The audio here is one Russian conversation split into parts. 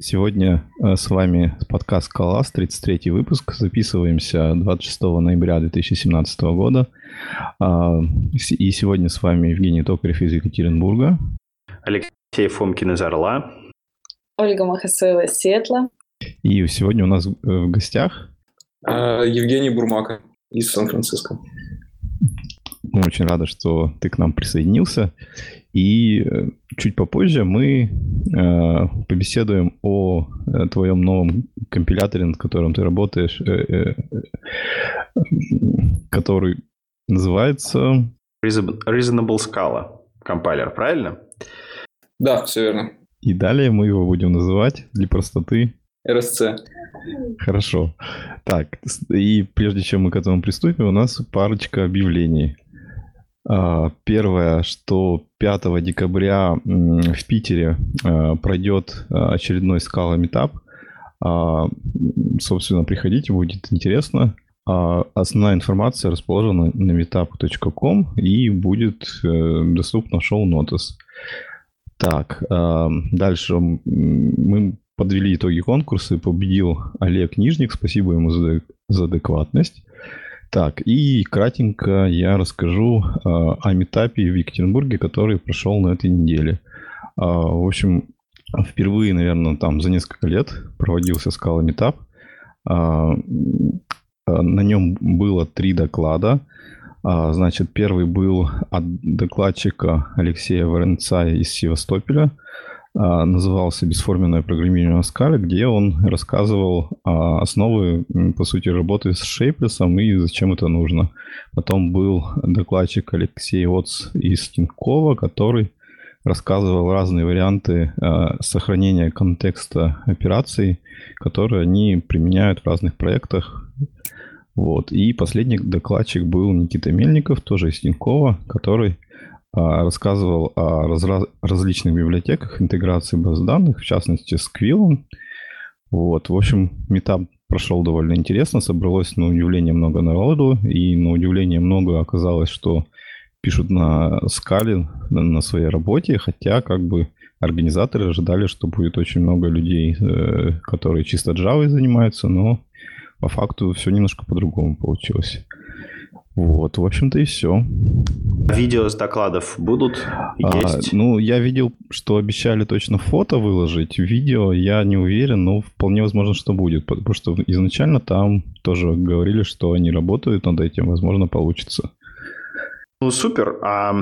Сегодня э, с вами подкаст «Калас», 33 выпуск. Записываемся 26 ноября 2017 года. А, и сегодня с вами Евгений Токарев из Екатеринбурга. Алексей Фомкин из Орла. Ольга Махасоева из Сиэтла. И сегодня у нас э, в гостях... А, Евгений Бурмака из Сан-Франциско. Мы очень рады, что ты к нам присоединился. И э, чуть попозже мы э, побеседуем о э, твоем новом компиляторе, над которым ты работаешь, э, э, который называется... Reasonable Scala компайлер, правильно? Да, все верно. И далее мы его будем называть для простоты... RSC. Хорошо. Так, и прежде чем мы к этому приступим, у нас парочка объявлений. А, первое, что 5 декабря в Питере а, пройдет а, очередной скала метап. Собственно, приходите, будет интересно. Основная информация расположена на meetup.com и будет э, доступна в шоу Notice. Так, дальше мы подвели итоги конкурса и победил Олег Нижник. Спасибо ему за адекватность. Так, и кратенько я расскажу э, о метапе в Екатеринбурге, который прошел на этой неделе. Э, в общем, впервые, наверное, там за несколько лет проводился скала метап. Э, на нем было три доклада. Значит, первый был от докладчика Алексея Воронца из Севастополя – а, назывался «Бесформенное программирование на скале», где он рассказывал основы, по сути, работы с шейплесом и зачем это нужно. Потом был докладчик Алексей Оц из Тинькова, который рассказывал разные варианты а, сохранения контекста операций, которые они применяют в разных проектах. Вот. И последний докладчик был Никита Мельников, тоже из Тинькова, который а, рассказывал о разра- различных библиотеках интеграции баз данных, в частности с Quill. Вот, в общем, метап прошел довольно интересно, собралось на удивление много народу, и на удивление много оказалось, что пишут на скале на своей работе, хотя как бы организаторы ожидали, что будет очень много людей, э, которые чисто Java занимаются, но по факту все немножко по-другому получилось. Вот, в общем-то и все. Видео с докладов будут? А, Есть? А, ну, я видел, что обещали точно фото выложить. Видео я не уверен, но вполне возможно, что будет. Потому что изначально там тоже говорили, что они работают над этим. Возможно, получится. Ну, супер. А,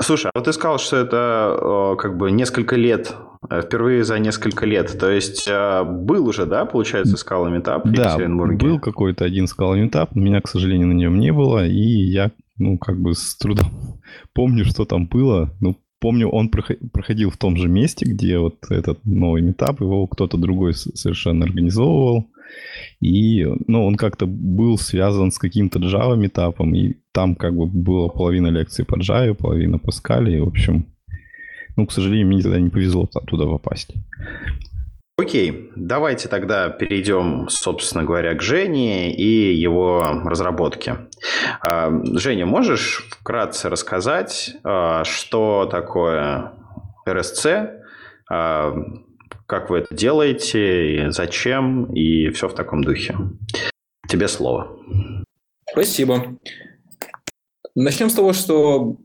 слушай, а вот ты сказал, что это как бы несколько лет Э, впервые за несколько лет. То есть э, был уже, да, получается, скала метап в да, был какой-то один скала метап. Меня, к сожалению, на нем не было. И я, ну, как бы с трудом помню, что там было. Ну, помню, он проходил в том же месте, где вот этот новый метап, его кто-то другой совершенно организовывал. И, ну, он как-то был связан с каким-то Java метапом, и там как бы была половина лекций по Java, половина по скале, и, в общем, ну, к сожалению, мне тогда не повезло туда попасть. Окей, давайте тогда перейдем, собственно говоря, к Жене и его разработке. А, Женя, можешь вкратце рассказать, а, что такое RSC, как вы это делаете, зачем и все в таком духе? Тебе слово. Спасибо. Начнем с того, что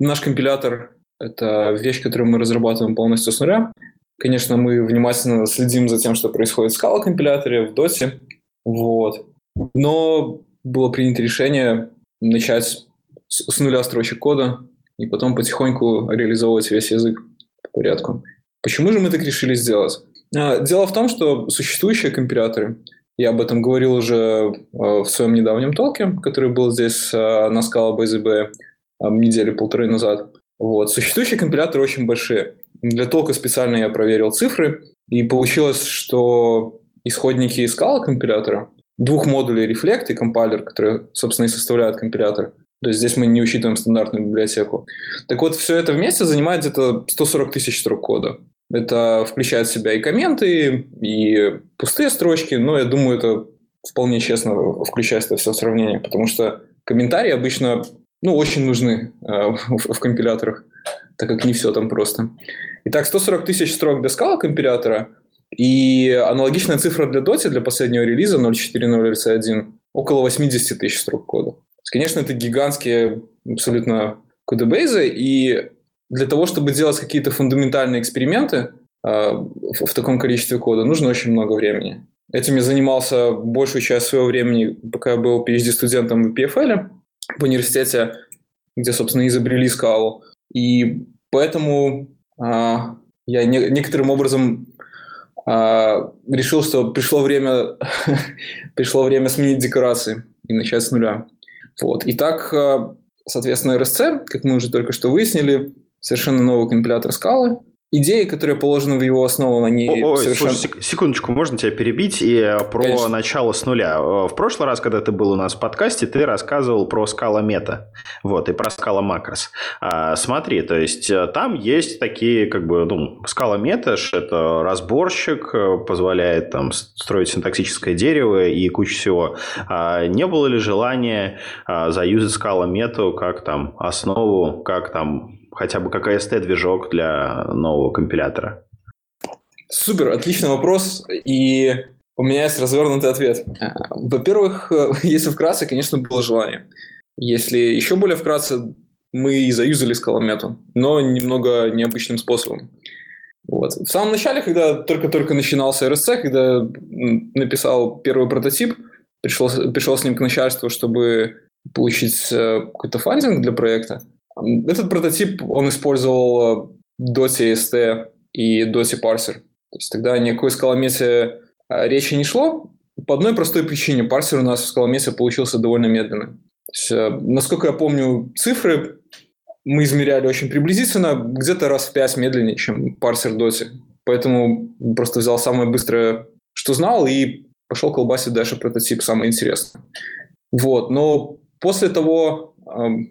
наш компилятор это вещь, которую мы разрабатываем полностью с нуля. Конечно, мы внимательно следим за тем, что происходит в Scala компиляторе, в DOS. Вот. Но было принято решение начать с, с нуля строчек кода и потом потихоньку реализовывать весь язык по порядку. Почему же мы так решили сделать? А, дело в том, что существующие компиляторы, я об этом говорил уже а, в своем недавнем толке, который был здесь а, на Scala BZB недели полторы назад, вот. Существующие компиляторы очень большие. Для толка специально я проверил цифры, и получилось, что исходники Scala компилятора, двух модулей Reflect и компайлер, которые, собственно, и составляют компилятор, то есть здесь мы не учитываем стандартную библиотеку. Так вот, все это вместе занимает где-то 140 тысяч строк кода. Это включает в себя и комменты, и пустые строчки, но я думаю, это вполне честно включает это все сравнение, потому что комментарии обычно ну, очень нужны э, в, в компиляторах, так как не все там просто. Итак, 140 тысяч строк для скала компилятора И аналогичная цифра для Dota, для последнего релиза 0.4.0 RC1, около 80 тысяч строк кода. Конечно, это гигантские абсолютно кодебейзы, и для того, чтобы делать какие-то фундаментальные эксперименты э, в, в таком количестве кода, нужно очень много времени. Этим я занимался большую часть своего времени, пока я был PhD-студентом в PFL в университете, где, собственно, изобрели скалу. И поэтому а, я не, некоторым образом а, решил, что пришло время, пришло время сменить декорации и начать с нуля. Вот. Итак, а, соответственно, RSC, как мы уже только что выяснили, совершенно новый компилятор скалы – идеи, которые положены в его основу, они Ой, совершенно... Слушай, секундочку, можно тебя перебить и э, про Конечно. начало с нуля. Э, в прошлый раз, когда ты был у нас в подкасте, ты рассказывал про скала мета, вот, и про скала макрос. А, смотри, то есть э, там есть такие, как бы, ну, скала мета, это разборщик, позволяет там строить синтаксическое дерево и кучу всего. А не было ли желания а, заюзать скала мету как там основу, как там хотя бы как AST-движок для нового компилятора? Супер, отличный вопрос. И у меня есть развернутый ответ. Во-первых, если вкратце, конечно, было желание. Если еще более вкратце, мы и заюзали скаломету, но немного необычным способом. Вот. В самом начале, когда только-только начинался RSC, когда написал первый прототип, пришел, пришел с ним к начальству, чтобы получить э, какой-то фандинг для проекта, этот прототип, он использовал Dota ST и Dota Parser. То есть тогда никакой скаломете а, речи не шло, по одной простой причине. Парсер у нас в скаломете получился довольно медленный. То есть, э, насколько я помню цифры, мы измеряли очень приблизительно, где-то раз в пять медленнее, чем парсер Dota. Поэтому просто взял самое быстрое, что знал, и пошел колбасить дальше прототип, самое интересное. Вот. Но после того,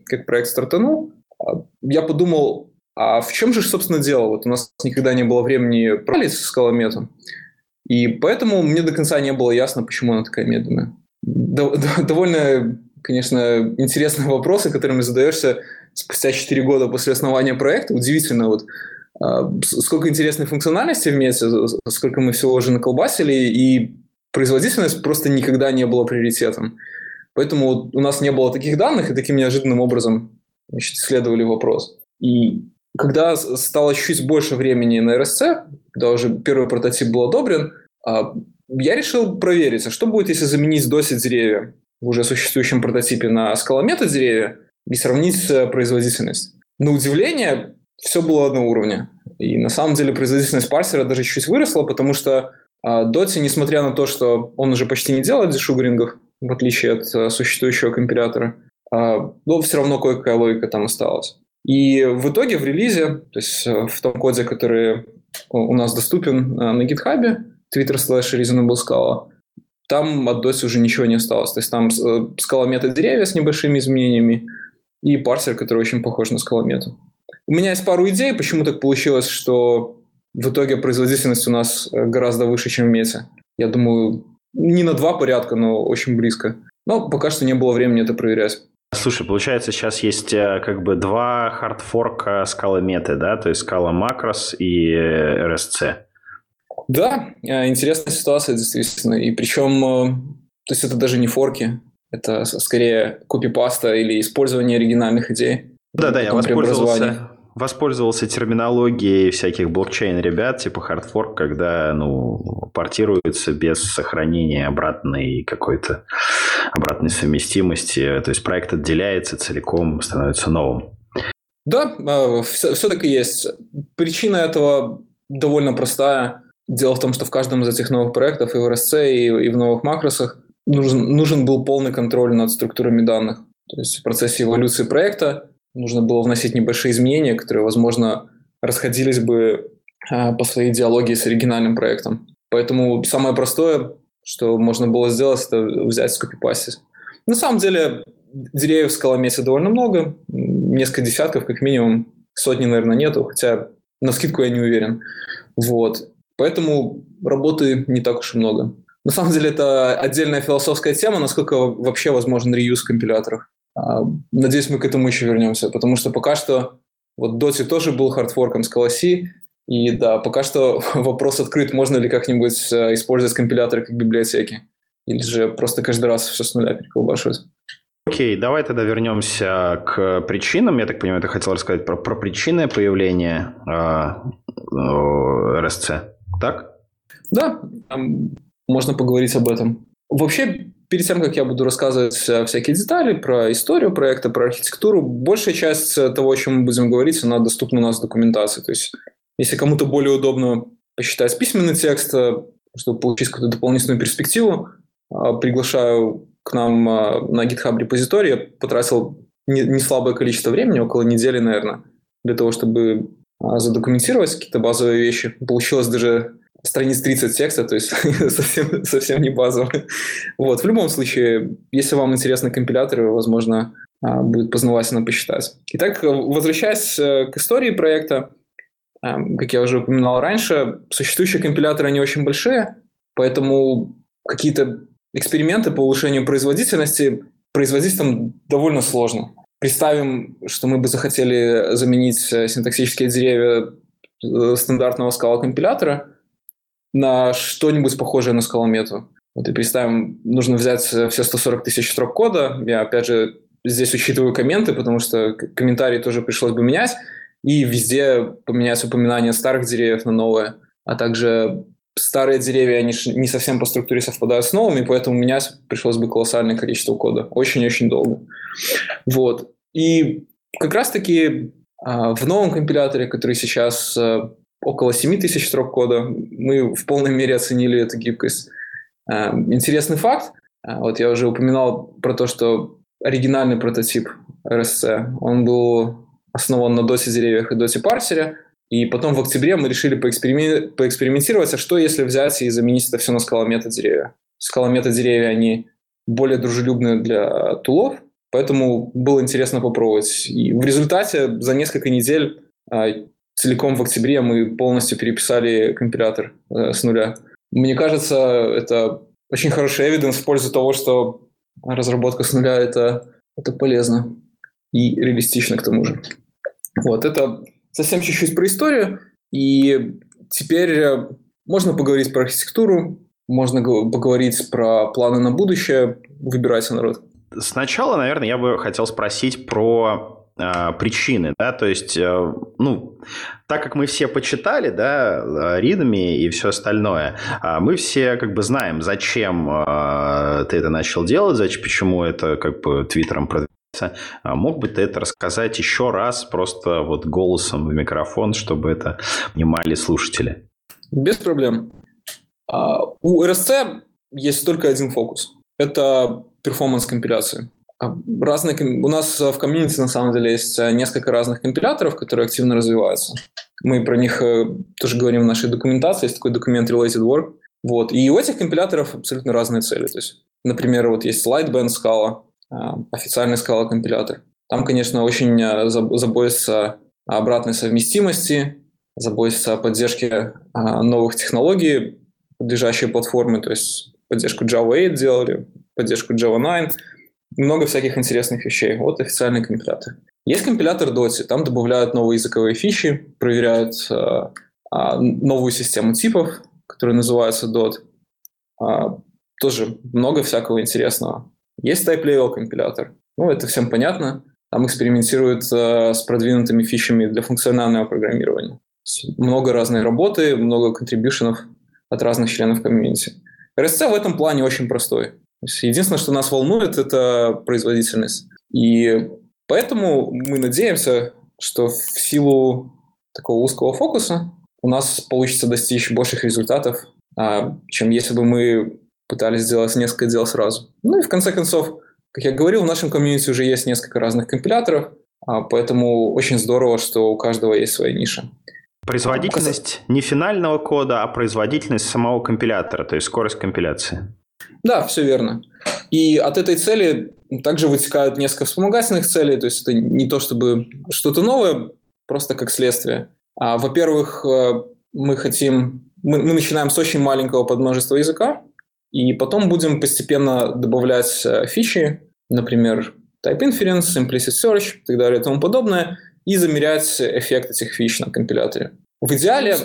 как проект стартанул, а, я подумал, а в чем же, собственно, дело? Вот у нас никогда не было времени пролить с скалометом, и поэтому мне до конца не было ясно, почему она такая медленная. Довольно, конечно, интересные вопросы, которыми задаешься спустя 4 года после основания проекта. Удивительно, вот а, сколько интересной функциональности вместе, сколько мы всего уже наколбасили, и производительность просто никогда не была приоритетом. Поэтому у нас не было таких данных, и таким неожиданным образом значит, исследовали вопрос. И когда стало чуть больше времени на RSC, когда уже первый прототип был одобрен, а, я решил проверить, а что будет, если заменить доси деревья в уже существующем прототипе на скалометы деревья и сравнить производительность. На удивление, все было одного уровня. И на самом деле производительность парсера даже чуть выросла, потому что Доти, несмотря на то, что он уже почти не делает дешугрингов, в отличие от э, существующего компилятора. А, но все равно кое-какая логика там осталась. И в итоге в релизе, то есть э, в том коде, который у нас доступен э, на GitHub, Twitter slash reasonable scala, там от DOS уже ничего не осталось. То есть там скалометы деревья с небольшими изменениями и парсер, который очень похож на скаломету. У меня есть пару идей, почему так получилось, что в итоге производительность у нас гораздо выше, чем в мете. Я думаю, не на два порядка, но очень близко. Но пока что не было времени это проверять. Слушай, получается, сейчас есть э, как бы два хардфорка скалы меты, да? То есть скала макрос и RSC. Да, э, интересная ситуация, действительно. И причем, э, то есть это даже не форки, это скорее копипаста или использование оригинальных идей. Да-да, я воспользовался, воспользовался терминологией всяких блокчейн-ребят, типа хардфорк, когда ну, портируется без сохранения обратной какой-то обратной совместимости. То есть проект отделяется целиком, становится новым. Да, все, все так и есть. Причина этого довольно простая. Дело в том, что в каждом из этих новых проектов, и в RSC, и, и в новых макросах, нужен, нужен был полный контроль над структурами данных. То есть в процессе эволюции проекта нужно было вносить небольшие изменения, которые, возможно, расходились бы а, по своей идеологии с оригинальным проектом. Поэтому самое простое, что можно было сделать, это взять скопипастить. На самом деле деревьев в скаломете довольно много, несколько десятков как минимум, сотни, наверное, нету, хотя на скидку я не уверен. Вот. Поэтому работы не так уж и много. На самом деле это отдельная философская тема, насколько вообще возможен реюз в компиляторах. А, надеюсь, мы к этому еще вернемся, потому что пока что вот Доти тоже был хардфорком с Колоси, И да, пока что вопрос открыт, можно ли как-нибудь э, использовать компиляторы как библиотеки. Или же просто каждый раз все с нуля переколбашивать. Окей, давай тогда вернемся к причинам. Я так понимаю, ты хотел рассказать про, про причины появления э, э, РСЦ, так? Да, можно поговорить об этом. Вообще, перед тем, как я буду рассказывать всякие детали про историю проекта, про архитектуру, большая часть того, о чем мы будем говорить, она доступна у нас в документации. То есть, если кому-то более удобно посчитать письменный текст, э, чтобы получить какую-то дополнительную перспективу, э, приглашаю к нам э, на GitHub репозиторий. Я потратил не слабое количество времени, около недели, наверное, для того, чтобы задокументировать какие-то базовые вещи. Получилось даже страниц 30 текста, то есть совсем, совсем не базово. Вот. В любом случае, если вам интересны компиляторы, возможно, а, будет познавательно посчитать. Итак, возвращаясь э, к истории проекта, эм, как я уже упоминал раньше, существующие компиляторы, они очень большие, поэтому какие-то эксперименты по улучшению производительности производить там довольно сложно. Представим, что мы бы захотели заменить э, синтаксические деревья э, стандартного скала компилятора – на что-нибудь похожее на скаломету. Вот и представим, нужно взять все 140 тысяч строк кода. Я, опять же, здесь учитываю комменты, потому что комментарии тоже пришлось бы менять. И везде поменять упоминание старых деревьев на новые. А также старые деревья, они не совсем по структуре совпадают с новыми, поэтому менять пришлось бы колоссальное количество кода. Очень-очень долго. Вот. И как раз-таки а, в новом компиляторе, который сейчас а, около 7 тысяч строк кода. Мы в полной мере оценили эту гибкость. Э, интересный факт. Э, вот я уже упоминал про то, что оригинальный прототип RSC, он был основан на доте деревьях и доте парсере. И потом в октябре мы решили поэксперимен... поэкспериментировать, а что если взять и заменить это все на скалометы деревья. Скалометы деревья, они более дружелюбные для тулов, поэтому было интересно попробовать. И в результате за несколько недель э, целиком в октябре мы полностью переписали компилятор э, с нуля. Мне кажется, это очень хороший эвиденс в пользу того, что разработка с нуля это, это полезно и реалистично к тому же. Вот, это совсем чуть-чуть про историю. И теперь э, можно поговорить про архитектуру, можно поговорить про планы на будущее. Выбирайте, народ. Сначала, наверное, я бы хотел спросить про причины, да, то есть, э, ну, так как мы все почитали, да, ридами и все остальное, а, мы все как бы знаем, зачем а, ты это начал делать, зачем, почему это как бы твиттером продвигается. Мог бы ты это рассказать еще раз просто вот голосом в микрофон, чтобы это понимали слушатели? Без проблем. У RSC есть только один фокус. Это performance компиляции. А, разные, у нас в комьюнити на самом деле есть э, несколько разных компиляторов, которые активно развиваются. Мы про них э, тоже говорим в нашей документации, есть такой документ Related Work. Вот. И у этих компиляторов абсолютно разные цели. То есть, например, вот есть Lightbend Scala, э, официальный Scala компилятор. Там, конечно, очень заботится о обратной совместимости, заботится о поддержке новых технологий, подлежащей платформы, то есть поддержку Java 8 делали, поддержку Java 9, много всяких интересных вещей. Вот официальный компилятор. Есть компилятор Dotty, там добавляют новые языковые фичи, проверяют э, э, новую систему типов, которая называется DOT. Э, тоже много всякого интересного. Есть type-level компилятор. Ну, это всем понятно. Там экспериментируют э, с продвинутыми фичами для функционального программирования. Много разной работы, много контрибьюшенов от разных членов комьюнити. RSC в этом плане очень простой. Единственное, что нас волнует, это производительность. И поэтому мы надеемся, что в силу такого узкого фокуса у нас получится достичь больших результатов, а, чем если бы мы пытались сделать несколько дел сразу. Ну и в конце концов, как я говорил, в нашем комьюнити уже есть несколько разных компиляторов, а, поэтому очень здорово, что у каждого есть своя ниша. Производительность не финального кода, а производительность самого компилятора, то есть скорость компиляции. Да, все верно. И от этой цели также вытекают несколько вспомогательных целей, то есть это не то чтобы что-то новое, просто как следствие. А, во-первых, э, мы хотим, мы, мы начинаем с очень маленького подмножества языка, и потом будем постепенно добавлять э, фичи, например, type inference, implicit search и так далее и тому подобное, и замерять эффект этих фич на компиляторе. В идеале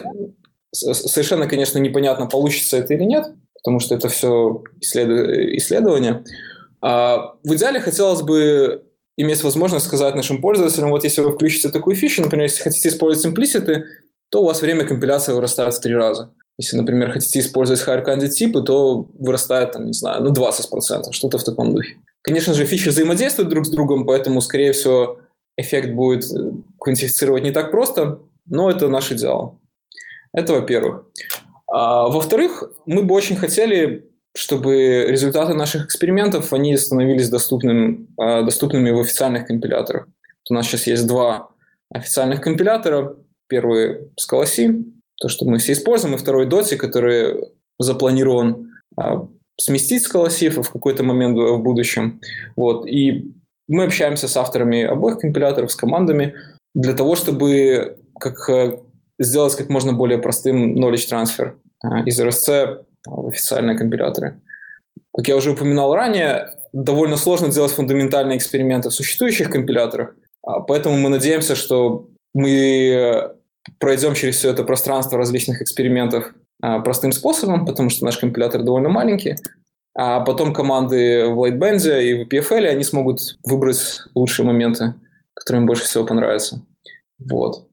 совершенно, конечно, непонятно, получится это или нет, потому что это все исследование. А в идеале хотелось бы иметь возможность сказать нашим пользователям, вот если вы включите такую фичу, например, если хотите использовать имплиситы, то у вас время компиляции вырастает в три раза. Если, например, хотите использовать higher типы, то вырастает, там, не знаю, ну 20%, что-то в таком духе. Конечно же, фичи взаимодействуют друг с другом, поэтому, скорее всего, эффект будет э, квантифицировать не так просто, но это наш идеал. Это во-первых. А, во-вторых, мы бы очень хотели, чтобы результаты наших экспериментов они становились доступным, а, доступными в официальных компиляторах. У нас сейчас есть два официальных компилятора. Первый Scala то, что мы все используем, и второй Doti, который запланирован а, сместить колосифа в какой-то момент в будущем. Вот. И мы общаемся с авторами обоих компиляторов, с командами, для того, чтобы как, э, сделать как можно более простым knowledge transfer а, из RSC в официальные компиляторы. Как я уже упоминал ранее, довольно сложно делать фундаментальные эксперименты в существующих компиляторах, а, поэтому мы надеемся, что мы пройдем через все это пространство различных экспериментов а, простым способом, потому что наш компилятор довольно маленький, а потом команды в Lightband и в PFL, они смогут выбрать лучшие моменты, которые им больше всего понравятся. Вот.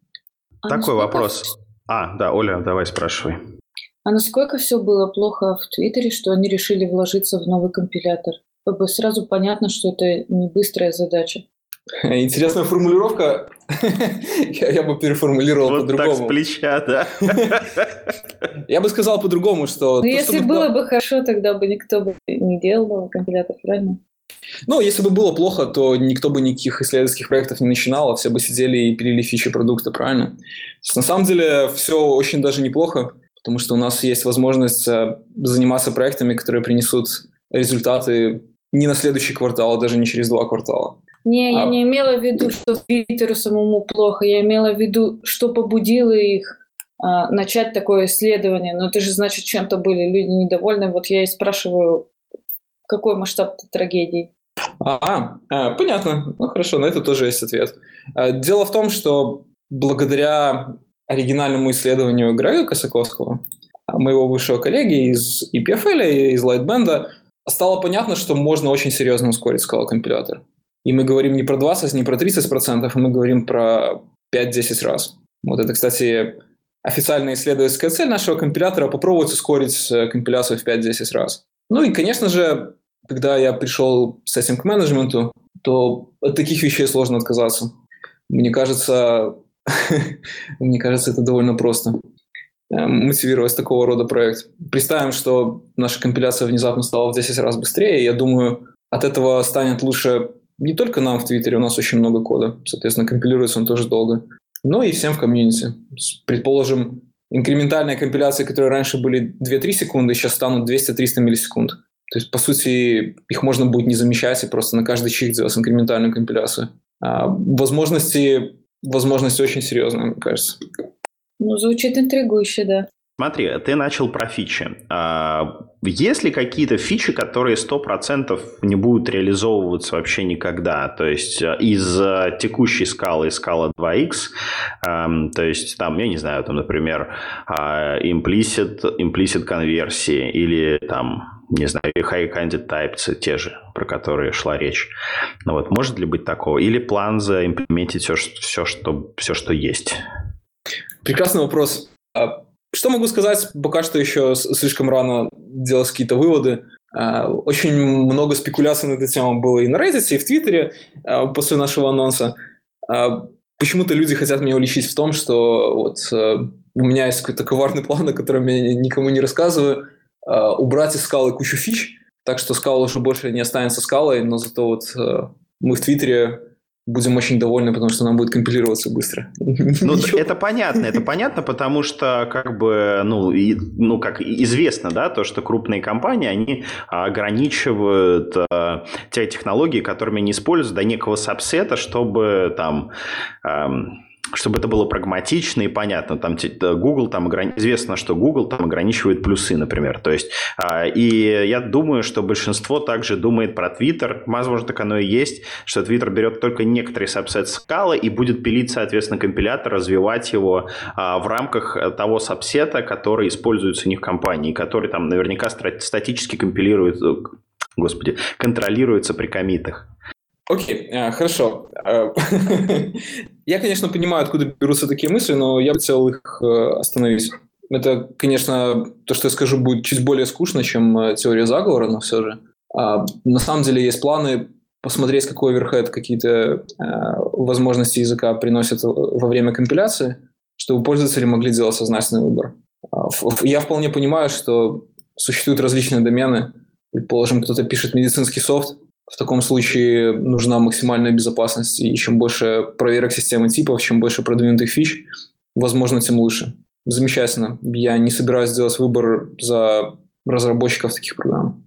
А Такой вопрос. А, да, Оля, давай спрашивай. А насколько все было плохо в Твиттере, что они решили вложиться в новый компилятор? Как бы сразу понятно, что это не быстрая задача. Интересная формулировка. я, я бы переформулировал вот по-другому. так с плеча, да? я бы сказал по-другому, что... Ну, если было бы хорошо, тогда бы никто бы не делал компилятор, правильно? Ну, если бы было плохо, то никто бы никаких исследовательских проектов не начинал, а все бы сидели и пилили фичи продукта, правильно? Есть, на самом деле все очень даже неплохо, потому что у нас есть возможность э, заниматься проектами, которые принесут результаты не на следующий квартал, а даже не через два квартала. Не, я а... не имела в виду, что Твиттеру самому плохо. Я имела в виду, что побудило их а, начать такое исследование. Но это же значит, чем-то были люди недовольны. Вот я и спрашиваю, какой масштаб трагедии? А, а, понятно. Ну хорошо, на это тоже есть ответ. А, дело в том, что благодаря оригинальному исследованию Грега Косаковского, моего бывшего коллеги из EPFL, из Lightband, стало понятно, что можно очень серьезно ускорить скала-компилятор. И мы говорим не про 20, не про 30 процентов, а мы говорим про 5-10 раз. Вот это, кстати, официальная исследовательская цель нашего компилятора – попробовать ускорить э, компиляцию в 5-10 раз. Ну и, конечно же, когда я пришел с этим к менеджменту, то от таких вещей сложно отказаться. Мне кажется, мне кажется, это довольно просто э, мотивировать такого рода проект. Представим, что наша компиляция внезапно стала в 10 раз быстрее, я думаю, от этого станет лучше не только нам в Твиттере, у нас очень много кода, соответственно, компилируется он тоже долго, но и всем в комьюнити. Предположим, инкрементальные компиляции, которые раньше были 2-3 секунды, сейчас станут 200-300 миллисекунд. То есть, по сути, их можно будет не замещать и просто на каждый чих делать инкрементальную компиляцию. А возможности, возможности очень серьезные, мне кажется. Ну, звучит интригующе, да. Смотри, ты начал про фичи. А, есть ли какие-то фичи, которые 100% не будут реализовываться вообще никогда? То есть э, из э, текущей скалы, из скала 2x, то есть там, я не знаю, там, например, а, implicit, implicit конверсии или там не знаю, high candidate types, те же, про которые шла речь. Ну вот, может ли быть такого? Или план заимплементить все, все, что, все, что есть? Прекрасный вопрос. А что могу сказать? Пока что еще слишком рано делать какие-то выводы. А, очень много спекуляций на эту тему было и на Reddit, и в Твиттере а, после нашего анонса. Почему-то люди хотят меня уличить в том, что вот у меня есть какой-то коварный план, о котором я никому не рассказываю, убрать из скалы кучу фич, так что скала уже больше не останется скалой, но зато вот мы в Твиттере будем очень довольны, потому что нам будет компилироваться быстро. Ну, это понятно, это понятно, потому что, как бы, ну, и, ну, как известно, да, то, что крупные компании, они ограничивают э, те технологии, которыми они используют, до некого сабсета, чтобы там... Э, чтобы это было прагматично и понятно. Там Google, там известно, что Google там ограничивает плюсы, например. То есть, а, и я думаю, что большинство также думает про Twitter. Возможно, так оно и есть, что Twitter берет только некоторый сабсет скалы и будет пилить, соответственно, компилятор, развивать его а, в рамках того сабсета, который используется у них в компании, который там наверняка статически компилирует господи, контролируется при комитах. Окей, okay, хорошо. А, я, конечно, понимаю, откуда берутся такие мысли, но я бы хотел их э, остановить. Это, конечно, то, что я скажу, будет чуть более скучно, чем э, теория заговора, но все же. А, на самом деле есть планы посмотреть, какой оверхед какие-то э, возможности языка приносят во время компиляции, чтобы пользователи могли делать сознательный выбор. А, я вполне понимаю, что существуют различные домены. Предположим, кто-то пишет медицинский софт, в таком случае нужна максимальная безопасность, и чем больше проверок системы типов, чем больше продвинутых фич, возможно, тем лучше. Замечательно. Я не собираюсь делать выбор за разработчиков таких программ.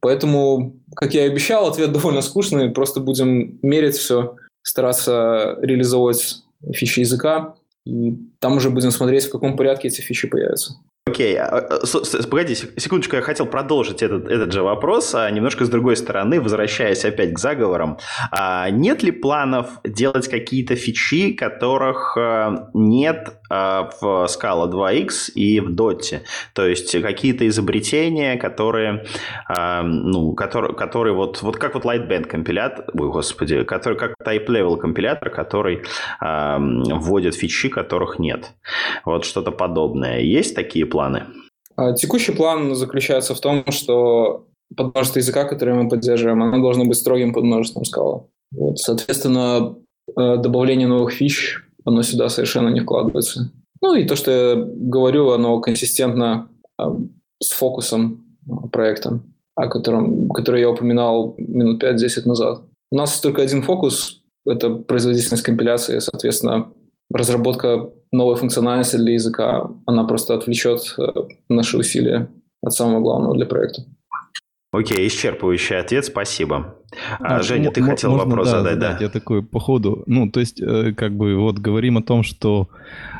Поэтому, как я и обещал, ответ довольно скучный. Просто будем мерить все, стараться реализовывать фичи языка, и там уже будем смотреть, в каком порядке эти фичи появятся. Окей, а, а, погоди, секундочку, я хотел продолжить этот, этот же вопрос, а немножко с другой стороны, возвращаясь опять к заговорам. Нет ли планов делать какие-то фичи, которых нет в Scala 2x и в Dot? То есть какие-то изобретения, которые, ну, которые, которые вот, вот как вот Lightband компилятор, ой, господи, который как Type Level компилятор, который вводит фичи, которых нет. Вот что-то подобное. Есть такие планы? Планы? А, текущий план заключается в том, что подмножество языка, которое мы поддерживаем, оно должно быть строгим подмножеством скала. Вот, соответственно, э, добавление новых фич, оно сюда совершенно не вкладывается. Ну и то, что я говорю, оно консистентно э, с фокусом проекта, о котором, который я упоминал минут 5-10 назад. У нас только один фокус – это производительность компиляции, соответственно, разработка новой функциональности для языка, она просто отвлечет э, наши усилия от самого главного для проекта. Окей, исчерпывающий ответ, спасибо. А, Женя, ты хотел можно, вопрос да, задать, да? Я такой по ходу, ну, то есть, э, как бы, вот говорим о том, что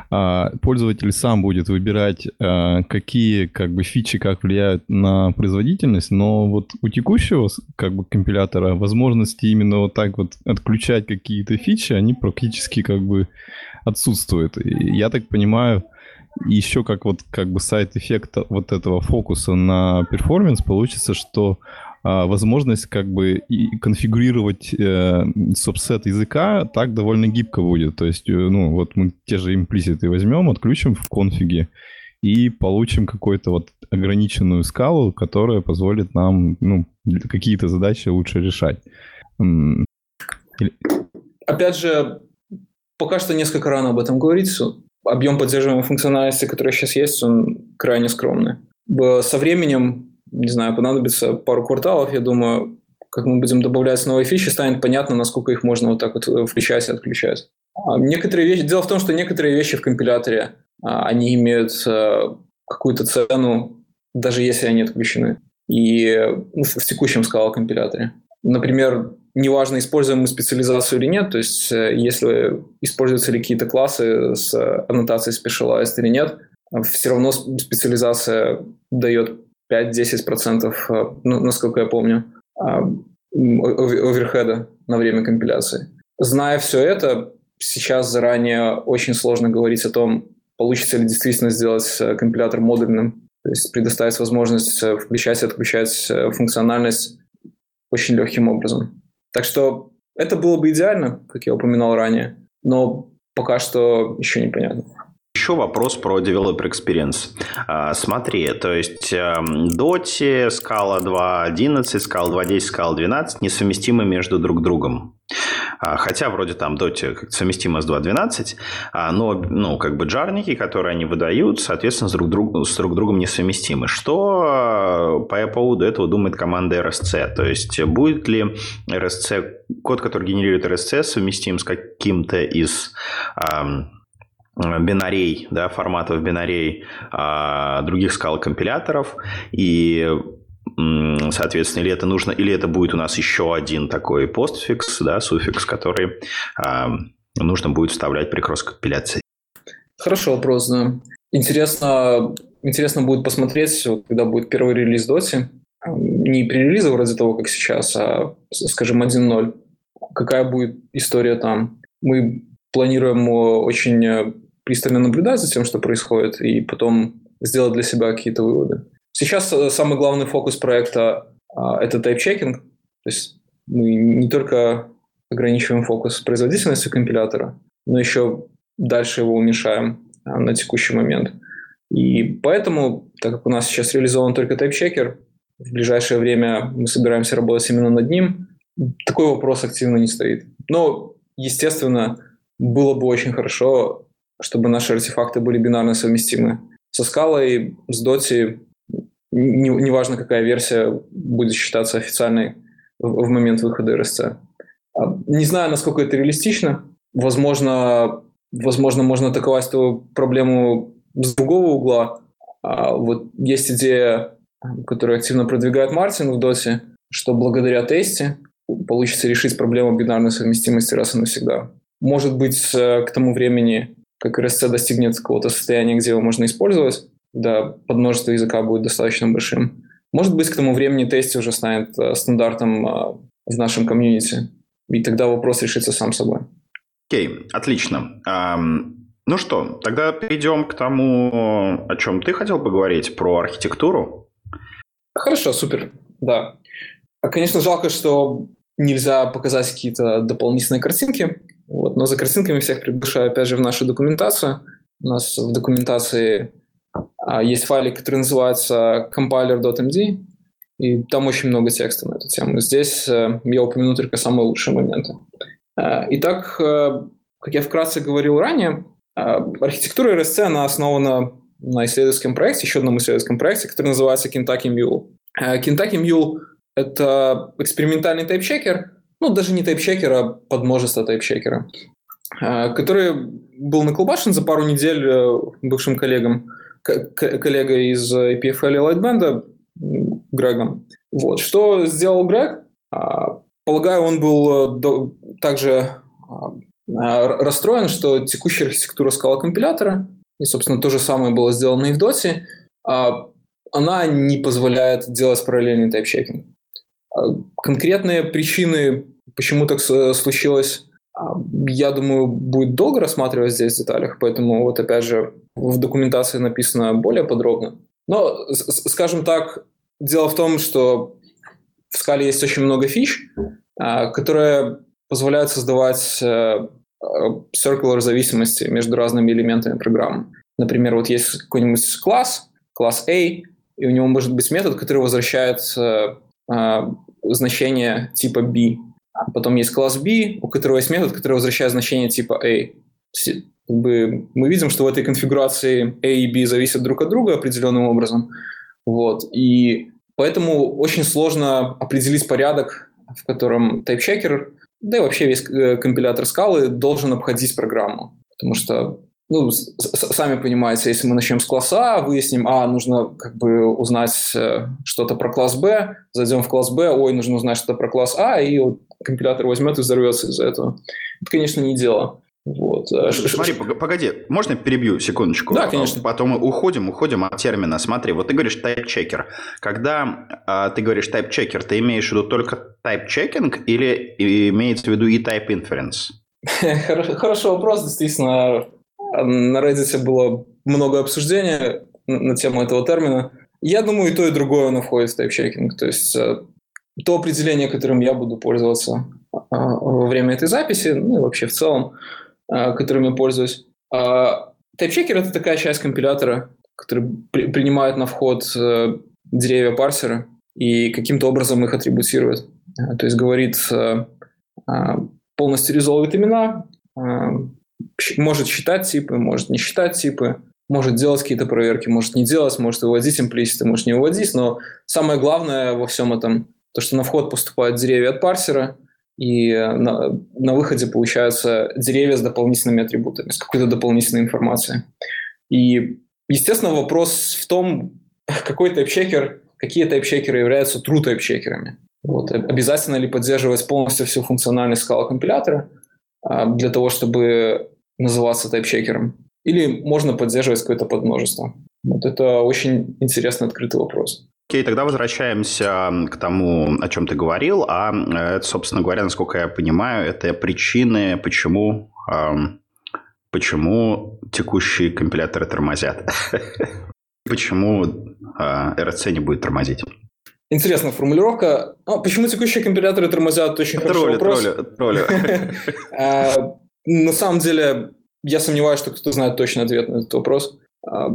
а, пользователь сам будет выбирать, а, какие, как бы, фичи как влияют на производительность, но вот у текущего, как бы, компилятора возможности именно вот так вот отключать какие-то фичи, они практически, как бы, отсутствует. И я так понимаю, еще как вот как бы сайт-эффект вот этого фокуса на перформанс получится, что а, возможность как бы и конфигурировать э, субсет языка так довольно гибко будет. То есть, э, ну, вот мы те же имплиситы возьмем, отключим в конфиге и получим какую-то вот ограниченную скалу, которая позволит нам, ну, какие-то задачи лучше решать. Опять же, Пока что несколько рано об этом говорить. Объем поддерживаемой функциональности, который сейчас есть, он крайне скромный. Со временем, не знаю, понадобится пару кварталов, я думаю, как мы будем добавлять новые фичи, станет понятно, насколько их можно вот так вот э, включать и отключать. А некоторые вещи, дело в том, что некоторые вещи в компиляторе, а, они имеют э, какую-то цену, даже если они отключены. И ну, в текущем скала компиляторе. Например, неважно, используем мы специализацию или нет, то есть э, если используются ли какие-то классы с аннотацией specialized или нет, все равно специализация дает 5-10%, э, ну, насколько я помню, оверхеда на время компиляции. Зная все это, сейчас заранее очень сложно говорить о том, получится ли действительно сделать э, компилятор модульным, то есть предоставить возможность включать и отключать функциональность очень легким образом. Так что это было бы идеально, как я упоминал ранее, но пока что еще непонятно. Еще вопрос про Developer Experience. А, смотри, то есть Dota, Scala 2.11, Scala 2.10, Scala 12 несовместимы между друг другом. А, хотя вроде там Dota совместимо с 2.12, а, но ну, как бы джарники, которые они выдают, соответственно, с друг, друг, с друг другом несовместимы. Что по поводу этого думает команда RSC? То есть будет ли RSC, код, который генерирует RSC, совместим с каким-то из бинарей, да, форматов бинарей а, других скал-компиляторов, и соответственно, или это нужно, или это будет у нас еще один такой постфикс, да, суффикс, который а, нужно будет вставлять при кросс-компиляции? Хороший вопрос, да. Интересно, интересно будет посмотреть, когда будет первый релиз Dota. Не при релизе вроде того, как сейчас, а, скажем, 1.0. Какая будет история там? Мы планируем очень э, пристально наблюдать за тем, что происходит, и потом сделать для себя какие-то выводы. Сейчас э, самый главный фокус проекта а, – это тайп-чекинг. То есть мы не только ограничиваем фокус производительности компилятора, но еще дальше его уменьшаем а, на текущий момент. И поэтому, так как у нас сейчас реализован только тайп-чекер, в ближайшее время мы собираемся работать именно над ним, такой вопрос активно не стоит. Но, естественно, было бы очень хорошо, чтобы наши артефакты были бинарно совместимы со скалой, с Доти, неважно не какая версия будет считаться официальной в, в момент выхода RSC. А, не знаю, насколько это реалистично. Возможно, возможно, можно атаковать эту проблему с другого угла. А вот есть идея, которую активно продвигает Мартин в Доте, что благодаря тесте получится решить проблему бинарной совместимости раз и навсегда. Может быть, к тому времени, как RSC достигнет какого-то состояния, где его можно использовать, да, подмножество языка будет достаточно большим. Может быть, к тому времени тесте уже станет э, стандартом э, в нашем комьюнити, и тогда вопрос решится сам собой. Окей, okay, отлично. Ну что, тогда перейдем к тому, о чем ты хотел поговорить, про архитектуру. Хорошо, супер, да. Конечно, жалко, что нельзя показать какие-то дополнительные картинки, вот, но за картинками всех приглашаю, опять же, в нашу документацию. У нас в документации а, есть файлик, который называется compiler.md, и там очень много текста на эту тему. Здесь э, я упомяну только самые лучшие моменты. Э, итак, э, как я вкратце говорил ранее, архитектура RSC она основана на исследовательском проекте, еще одном исследовательском проекте, который называется Kentucky Mule. Kentucky Mule — это экспериментальный тайп-чекер, ну, даже не тайп-чекер, а подмножество тайп-чекера, который был наколбашен за пару недель бывшим коллегам коллегой из EPFL и Lightband, Грегом. Вот. Что сделал Грег? А, полагаю, он был э, также а, а, расстроен, что текущая архитектура скала компилятора, и, собственно, то же самое было сделано и в DOT, она не позволяет делать параллельный тайп-чекинг. Конкретные причины, почему так случилось, я думаю, будет долго рассматривать здесь в деталях, поэтому вот опять же в документации написано более подробно. Но, скажем так, дело в том, что в скале есть очень много фич, а, которые позволяют создавать э, э, circular зависимости между разными элементами программы. Например, вот есть какой-нибудь класс, класс A, и у него может быть метод, который возвращает э, значение типа B. Потом есть класс B, у которого есть метод, который возвращает значение типа A как бы мы видим, что в этой конфигурации A и B зависят друг от друга определенным образом. Вот. И поэтому очень сложно определить порядок, в котором тайп-чекер, да и вообще весь э, компилятор скалы должен обходить программу. Потому что ну, сами понимаете, если мы начнем с класса А, выясним, а, нужно как бы узнать э, что-то про класс Б, зайдем в класс Б, ой, нужно узнать что-то про класс А, и вот компилятор возьмет и взорвется из-за этого. Это, конечно, не дело. Вот. Э, смотри, погоди, можно перебью секундочку? Да, конечно. Потом мы уходим, уходим от термина. Смотри, вот ты говоришь type-checker. Когда а, ты говоришь type-checker, ты имеешь в виду только type-checking или имеется в виду и type-inference? Хороший вопрос, действительно. На Reddit было много обсуждения на тему этого термина. Я думаю, и то, и другое оно входит в type-checking. То есть э, то определение, которым я буду пользоваться а, во время этой записи, ну и вообще в целом, а, которым я пользуюсь. А, тайпчекер — это такая часть компилятора, который при, принимает на вход э, деревья парсера и каким-то образом их атрибутирует. А, то есть говорит, э, полностью резолвит имена, может считать типы, может не считать типы, может делать какие-то проверки, может не делать, может выводить имплиситы, может не выводить, но самое главное во всем этом то, что на вход поступают деревья от парсера, и на, на выходе получаются деревья с дополнительными атрибутами, с какой-то дополнительной информацией. И, естественно, вопрос в том, какой тайп-чекер, какие тайп-чекеры являются true тайп-чекерами. Вот. Обязательно ли поддерживать полностью всю функциональность скала компилятора? для того, чтобы называться тайпчекером. Или можно поддерживать какое-то подмножество. Вот это очень интересный открытый вопрос. Окей, тогда возвращаемся к тому, о чем ты говорил. А это, собственно говоря, насколько я понимаю, это причины, почему, почему текущие компиляторы тормозят. Почему RC не будет тормозить? Интересная формулировка. А, почему текущие компиляторы тормозят? Очень хороший вопрос. Тролли, тролли. На самом деле, я сомневаюсь, что кто-то знает точный ответ на этот вопрос. А,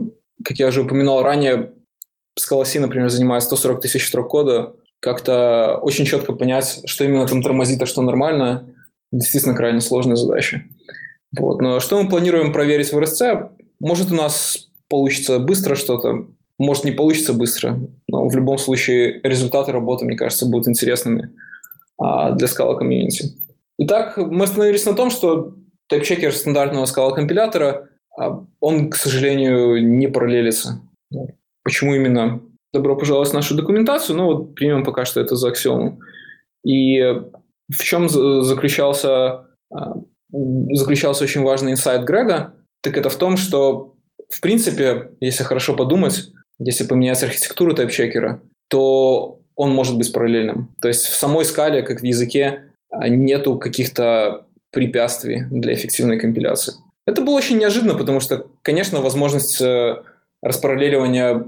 как я уже упоминал ранее, Scala например, занимает 140 тысяч строк кода. Как-то очень четко понять, что именно там тормозит, а что нормально, действительно крайне сложная задача. Вот. Но что мы планируем проверить в RSC? Может, у нас получится быстро что-то, может, не получится быстро, но в любом случае результаты работы, мне кажется, будут интересными а, для Scala комьюнити. Итак, мы остановились на том, что тайп-чекер стандартного Scala компилятора, а, он, к сожалению, не параллелится. Почему именно? Добро пожаловать в нашу документацию, но вот примем пока что это за аксиому. И в чем заключался, а, заключался очень важный инсайт Грега, так это в том, что, в принципе, если хорошо подумать, если поменять архитектуру тайп-чекера, то он может быть параллельным. То есть в самой скале, как в языке, нету каких-то препятствий для эффективной компиляции. Это было очень неожиданно, потому что, конечно, возможность э, распараллеливания,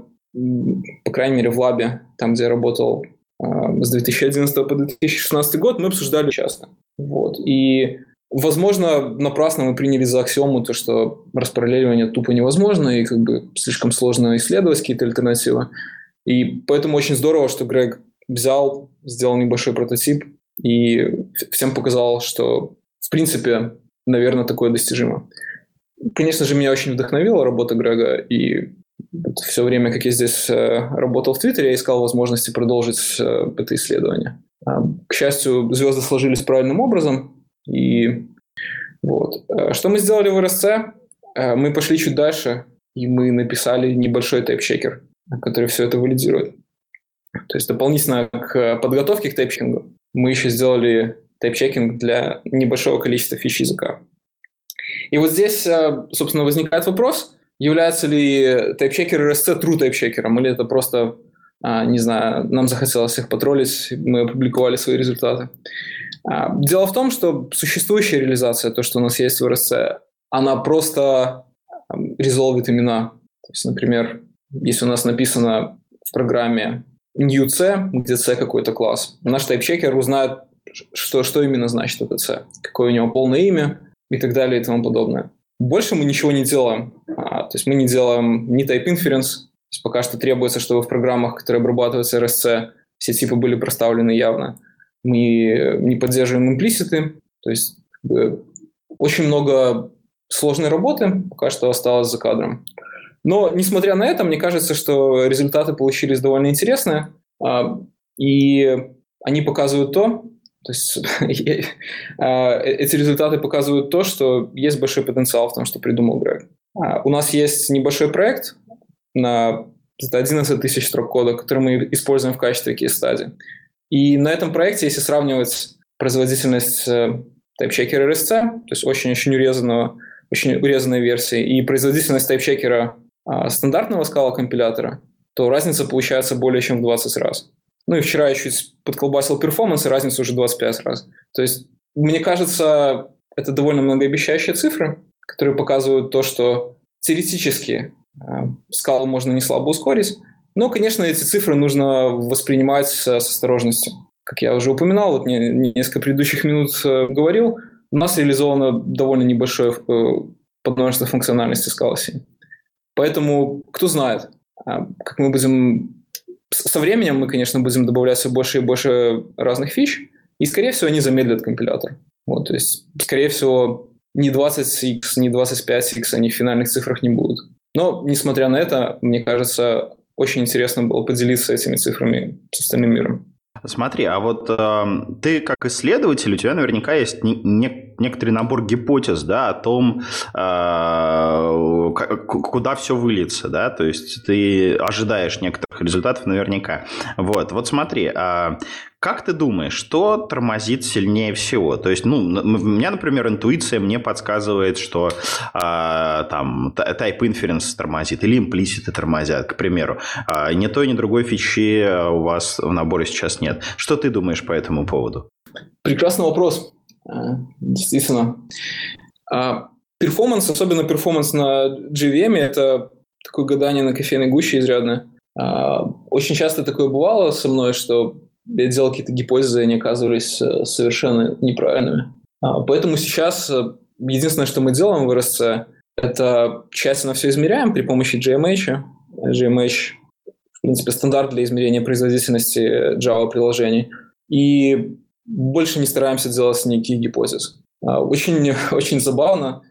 по крайней мере, в лабе, там, где я работал э, с 2011 по 2016 год, мы обсуждали часто. Вот. И, возможно, напрасно мы приняли за аксиому то, что распараллеливание тупо невозможно, и как бы слишком сложно исследовать какие-то альтернативы. И поэтому очень здорово, что Грег взял, сделал небольшой прототип и всем показал, что в принципе, наверное, такое достижимо. Конечно же, меня очень вдохновила работа Грега, и все время, как я здесь э, работал в Твиттере, я искал возможности продолжить э, это исследование. А, к счастью, звезды сложились правильным образом, и вот. Э, что мы сделали в РСЦ? Мы пошли чуть дальше, и мы написали небольшой тайпчекер, который все это валидирует. То есть дополнительно к подготовке к тайпчекингу мы еще сделали тайпчекинг для небольшого количества фич языка. И вот здесь, э, собственно, возникает вопрос, является ли тайпчекер RSC true тайпчекером, или это просто, а, не знаю, нам захотелось их потроллить, мы опубликовали свои результаты. А, дело в том, что существующая реализация, то, что у нас есть в RSC, она просто резолвит имена. То есть, например, если у нас написано в программе new C, где C какой-то класс, наш тайпчекер узнает что, что именно значит C, какое у него полное имя и так далее и тому подобное. Больше мы ничего не делаем. А, то есть мы не делаем ни type inference, то есть пока что требуется, чтобы в программах, которые обрабатываются RSC, все типы были проставлены явно. Мы не поддерживаем имплиситы, то есть очень много сложной работы пока что осталось за кадром. Но, несмотря на это, мне кажется, что результаты получились довольно интересные, а, и они показывают то, то есть а, э, эти результаты показывают то, что есть большой потенциал в том, что придумал Грег. А, у нас есть небольшой проект на 11 тысяч строк кода, который мы используем в качестве кейс-стади. И на этом проекте, если сравнивать производительность э, тайпчекера RSC, то есть очень-очень урезанного, очень урезанной версии, и производительность тайпчекера а, стандартного скала компилятора, то разница получается более чем в 20 раз. Ну и вчера чуть подколбасил перформанс, и разница уже 25 раз. То есть, мне кажется, это довольно многообещающие цифры, которые показывают то, что теоретически э, скалу можно не слабо ускорить, но, конечно, эти цифры нужно воспринимать с, с осторожностью. Как я уже упоминал, вот мне несколько предыдущих минут э, говорил, у нас реализовано довольно небольшое э, подмножество функциональности скалы 7. Поэтому, кто знает, э, как мы будем со временем мы, конечно, будем добавлять все больше и больше разных фич, и, скорее всего, они замедлят компилятор. Вот, то есть, скорее всего, ни 20x, ни 25x они в финальных цифрах не будут. Но, несмотря на это, мне кажется, очень интересно было поделиться этими цифрами с остальным миром. Смотри, а вот э, ты как исследователь, у тебя наверняка есть не, не некоторый набор гипотез, да, о том, э, куда все выльется, да, то есть ты ожидаешь некоторых результатов наверняка. Вот, вот смотри, а как ты думаешь, что тормозит сильнее всего? То есть, ну, у меня, например, интуиция мне подсказывает, что э, там type inference тормозит или имплиситы тормозят, к примеру. Э, ни той, ни другой фичи у вас в наборе сейчас нет. Что ты думаешь по этому поводу? Прекрасный вопрос. А, действительно. Performance, особенно performance на JVM, это такое гадание на кофейной гуще изрядное. Очень часто такое бывало со мной, что я делал какие-то гипотезы, и они оказывались э, совершенно неправильными. А, поэтому сейчас э, единственное, что мы делаем в RSC, это тщательно все измеряем при помощи GMH. GMH, в принципе, стандарт для измерения производительности Java-приложений. И больше не стараемся делать никаких гипотез. А, очень, очень забавно.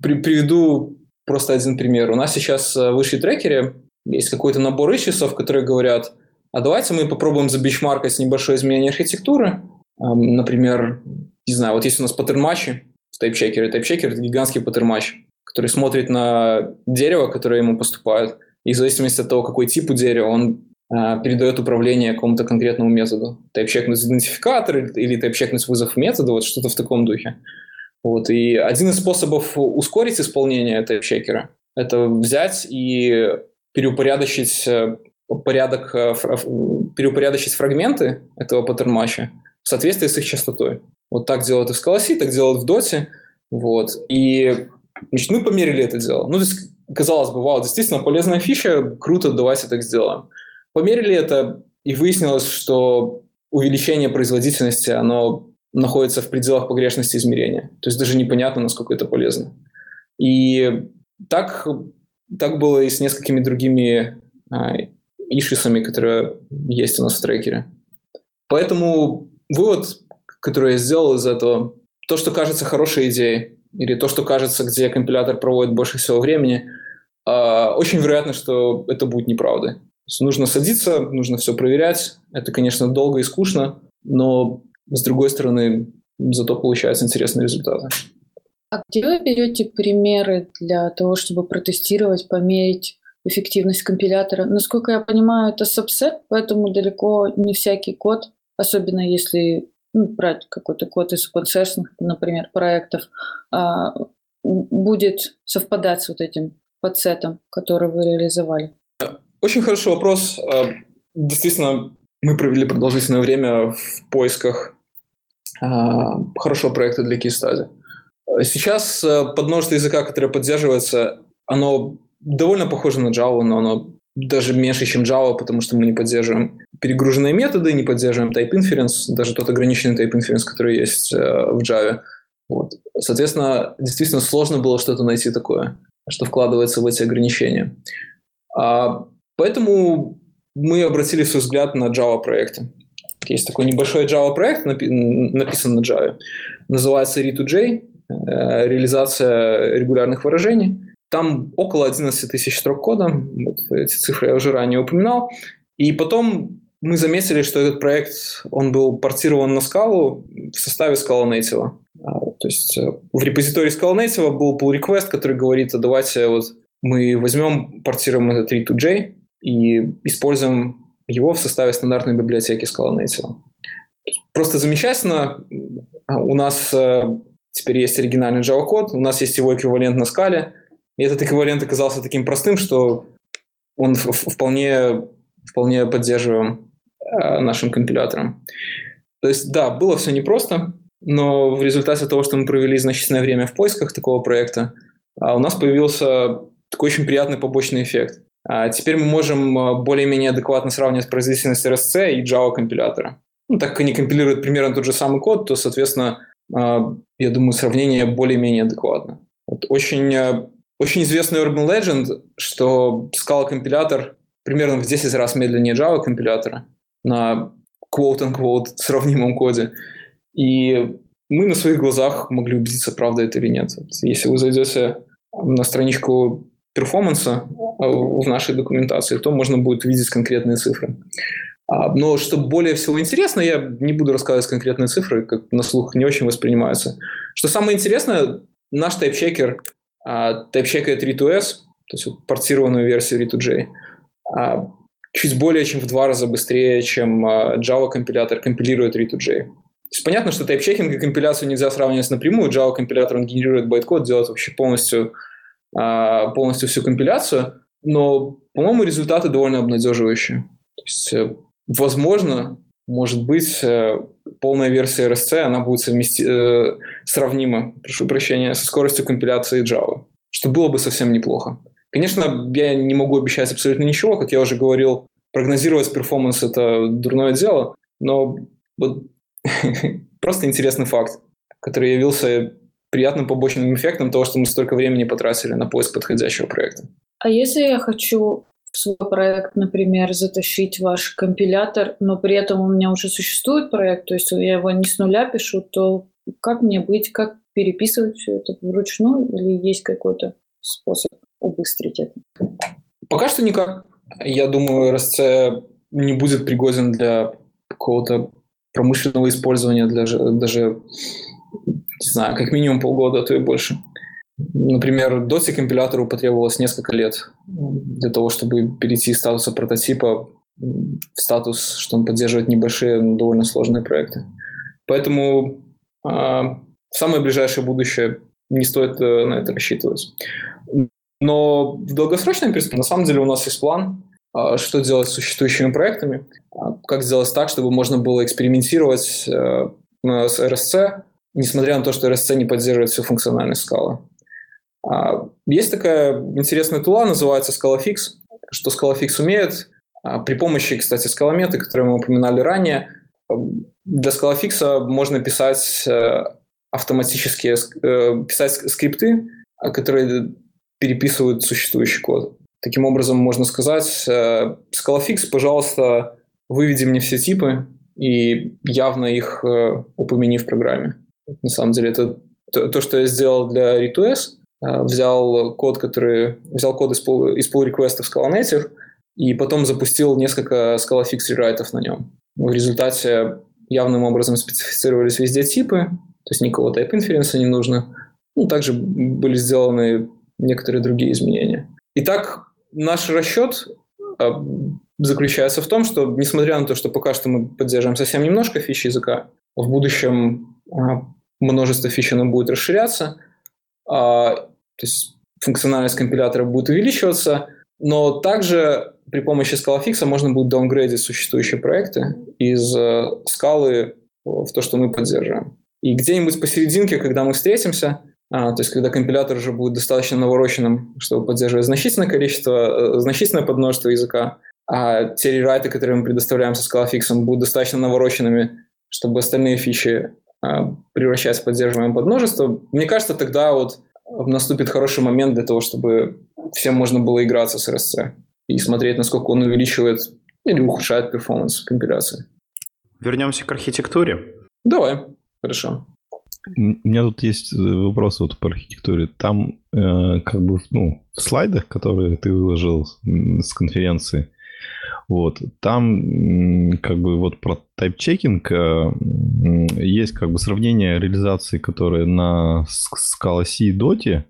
При, приведу просто один пример. У нас сейчас в высшей трекере есть какой-то набор ищесов, которые говорят – а давайте мы попробуем забичмаркать небольшое изменение архитектуры. Например, не знаю, вот есть у нас паттерн-матчи в тайпчекере. Тайпчекер – это гигантский pattern match, который смотрит на дерево, которое ему поступает, и в зависимости от того, какой тип у дерева, он передает управление какому-то конкретному методу. Тайпчекнуть идентификатор или тайпчекнуть вызов метода, вот что-то в таком духе. Вот. И один из способов ускорить исполнение тайпчекера – это взять и переупорядочить э, порядок, э, переупорядочить фрагменты этого паттерн-матча в соответствии с их частотой. Вот так делают и в Scala так делают в Dota. Вот. И значит, мы померили это дело. Ну, то есть, казалось бы, вау, действительно полезная фича, круто, давайте так сделаем. Померили это, и выяснилось, что увеличение производительности, оно находится в пределах погрешности измерения. То есть даже непонятно, насколько это полезно. И так, так было и с несколькими другими а, ишисами, которые есть у нас в трекере. Поэтому вывод, который я сделал из этого, то, что кажется хорошей идеей, или то, что кажется, где компилятор проводит больше всего времени, а, очень вероятно, что это будет неправдой. Нужно садиться, нужно все проверять. Это, конечно, долго и скучно, но, с другой стороны, зато получаются интересные результаты. А где вы берете примеры для того, чтобы протестировать, померить эффективность компилятора. Насколько я понимаю, это сабсет, поэтому далеко не всякий код, особенно если ну, брать какой-то код из open например, проектов, а, будет совпадать с вот этим подсетом, который вы реализовали. Очень хороший вопрос. А, действительно, мы провели продолжительное время в поисках а, хорошего проекта для кейс-стади. Сейчас подмножество языка, которое поддерживается, оно довольно похоже на Java, но оно даже меньше, чем Java, потому что мы не поддерживаем перегруженные методы, не поддерживаем type inference, даже тот ограниченный type inference, который есть э, в Java. Вот. Соответственно, действительно сложно было что-то найти такое, что вкладывается в эти ограничения. А, поэтому мы обратили свой взгляд на Java проекты. Есть такой небольшой Java проект, напи- написан на Java, называется Re2J, э, реализация регулярных выражений. Там около 11 тысяч строк кода, вот эти цифры я уже ранее упоминал. И потом мы заметили, что этот проект, он был портирован на скалу в составе Scala Native. А, то есть э, в репозитории Scala Native был pull request, который говорит, а давайте вот мы возьмем, портируем этот Re2J и используем его в составе стандартной библиотеки Scala Native. Просто замечательно. У нас э, теперь есть оригинальный Java код, у нас есть его эквивалент на скале – и этот эквивалент оказался таким простым, что он вполне, вполне поддерживаем э, нашим компилятором. То есть, да, было все непросто, но в результате того, что мы провели значительное время в поисках такого проекта, а у нас появился такой очень приятный побочный эффект. А теперь мы можем э, более-менее адекватно сравнивать производительность RSC и Java компилятора. Ну, так как они компилируют примерно тот же самый код, то, соответственно, э, я думаю, сравнение более-менее адекватно. Вот очень очень известный Urban Legend, что Scala компилятор примерно в 10 раз медленнее Java компилятора на quote-unquote сравнимом коде. И мы на своих глазах могли убедиться, правда это или нет. Если вы зайдете на страничку перформанса в нашей документации, то можно будет увидеть конкретные цифры. А, но что более всего интересно, я не буду рассказывать конкретные цифры, как на слух не очень воспринимаются. Что самое интересное, наш тайпчекер, тайпчекает R2S, то есть портированную версию R2J, а, чуть более чем в два раза быстрее, чем а, Java компилятор компилирует R2J. То есть понятно, что тайпчекинг и компиляцию нельзя сравнивать напрямую. Java компилятор он генерирует байткод, делает вообще полностью, полностью всю компиляцию, но, по-моему, результаты довольно обнадеживающие. То есть э, возможно, может быть, э, полная версия RSC, она будет совмести... э, сравнима, прошу прощения, со скоростью компиляции Java, что было бы совсем неплохо. Конечно, я не могу обещать абсолютно ничего, как я уже говорил, прогнозировать перформанс – это дурное дело, но вот просто интересный факт, который явился приятным побочным эффектом того, что мы столько времени потратили на поиск подходящего проекта. А если я хочу свой проект, например, затащить ваш компилятор, но при этом у меня уже существует проект, то есть я его не с нуля пишу, то как мне быть, как переписывать все это вручную или есть какой-то способ убыстрить это? Пока что никак. Я думаю, RSC не будет пригоден для какого-то промышленного использования, для, даже, не знаю, как минимум полгода, а то и больше. Например, DOTI компилятору потребовалось несколько лет для того, чтобы перейти из статуса прототипа в статус, что он поддерживает небольшие, но довольно сложные проекты. Поэтому э, в самое ближайшее будущее не стоит э, на это рассчитывать. Но в долгосрочной перспективе на самом деле у нас есть план, э, что делать с существующими проектами, э, как сделать так, чтобы можно было экспериментировать э, с RSC, несмотря на то, что RSC не поддерживает всю функциональность скалы. А, есть такая интересная тула, называется ScalaFix. Что ScalaFix умеет? А, при помощи, кстати, скалометы, которые мы упоминали ранее, для ScalaFix можно писать э, автоматические, э, писать скрипты, а, которые переписывают существующий код. Таким образом, можно сказать, э, ScalaFix, пожалуйста, выведи мне все типы и явно их упомяни в программе. На самом деле, это то, что я сделал для R2S, Э, взял код, который взял код из pull, из pull request в Scala Native и потом запустил несколько Scala Fix рерайтов на нем. В результате явным образом специфицировались везде типы, то есть никакого type inference не нужно. Ну, также были сделаны некоторые другие изменения. Итак, наш расчет э, заключается в том, что, несмотря на то, что пока что мы поддерживаем совсем немножко фич языка, в будущем э, множество фич оно будет расширяться, а, то есть функциональность компилятора будет увеличиваться, но также при помощи ScalaFix можно будет даунгрейдить существующие проекты из э, скалы в то, что мы поддерживаем. И где-нибудь посерединке, когда мы встретимся, а, то есть когда компилятор уже будет достаточно навороченным, чтобы поддерживать значительное количество, э, значительное подмножество языка, а те рерайты, которые мы предоставляем со ScalaFix, будут достаточно навороченными, чтобы остальные фичи а, превращать в поддерживаемое подмножество, мне кажется, тогда вот наступит хороший момент для того, чтобы всем можно было играться с RSC и смотреть, насколько он увеличивает или ухудшает перформанс компиляции. Вернемся к архитектуре. Давай, хорошо. У меня тут есть э, вопрос вот по архитектуре. Там э, как бы ну, в слайдах, которые ты выложил с конференции, вот. Там как бы вот про тайп-чекинг э, есть как бы сравнение реализации, которые на Scala C и Dota,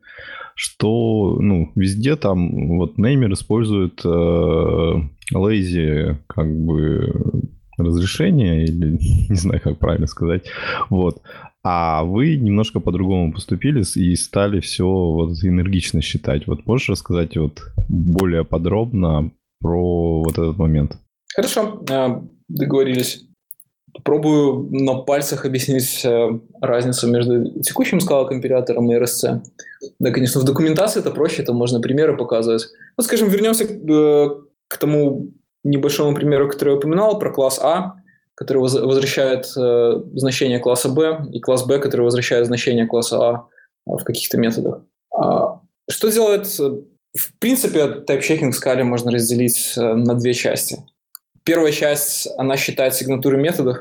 что ну, везде там вот неймер использует э, lazy как бы разрешение, или не знаю, как правильно сказать. Вот. А вы немножко по-другому поступили и стали все вот энергично считать. Вот можешь рассказать вот более подробно про вот этот момент. Хорошо, а, договорились. Попробую на пальцах объяснить э, разницу между текущим скала-компилятором и RSC. Да, конечно, в документации это проще, это можно примеры показывать. Ну, скажем, вернемся к, э, к тому небольшому примеру, который я упоминал, про класс А, который возвращает э, значение класса Б, и класс Б, который возвращает значение класса А в каких-то методах. А, что делает в принципе, тайп-чекинг в скале можно разделить э, на две части. Первая часть, она считает сигнатуры методов.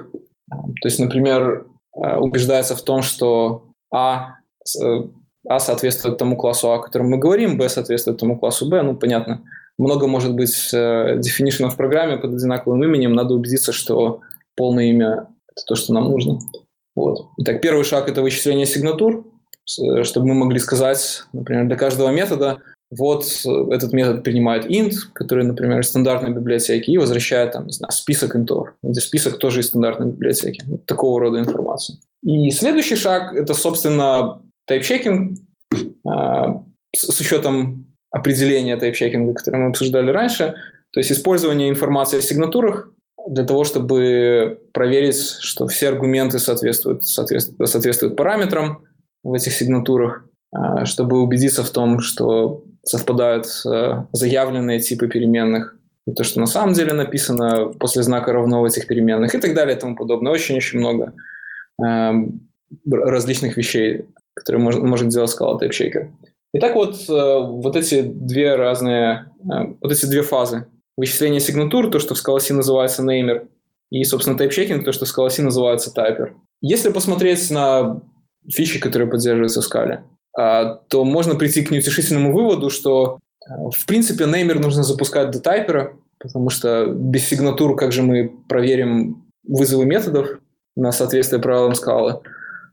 То есть, например, э, убеждается в том, что А, э, а соответствует тому классу А, о котором мы говорим, Б соответствует тому классу Б, ну, понятно, много может быть э, definition в программе под одинаковым именем, надо убедиться, что полное имя – это то, что нам нужно. Вот. Итак, первый шаг – это вычисление сигнатур, э, чтобы мы могли сказать, например, для каждого метода, вот э, этот метод принимает int, который, например, из стандартной библиотеки, и возвращает там, не знаю, список интов, где список тоже из стандартной библиотеки. Вот такого рода информацию. И следующий шаг – это, собственно, тайпчекинг а, с учетом определения тайпчекинга, которое мы обсуждали раньше, то есть использование информации о сигнатурах для того, чтобы проверить, что все аргументы соответствуют, соответствуют, соответствуют параметрам в этих сигнатурах, а, чтобы убедиться в том, что совпадают а, заявленные типы переменных, и то, что на самом деле написано после знака равно в этих переменных и так далее и тому подобное. Очень-очень много э, различных вещей, которые может, может делать Scala TypeShaker. Итак, вот, э, вот эти две разные, э, вот эти две фазы. Вычисление сигнатур, то, что в Scala называется namer, и, собственно, тайпчекинг, то, что в Scala называется typer. Если посмотреть на фичи, которые поддерживаются в Scala, то можно прийти к неутешительному выводу, что, э, в принципе, неймер нужно запускать до тайпера, потому что без сигнатур как же мы проверим вызовы методов на соответствие правилам скалы.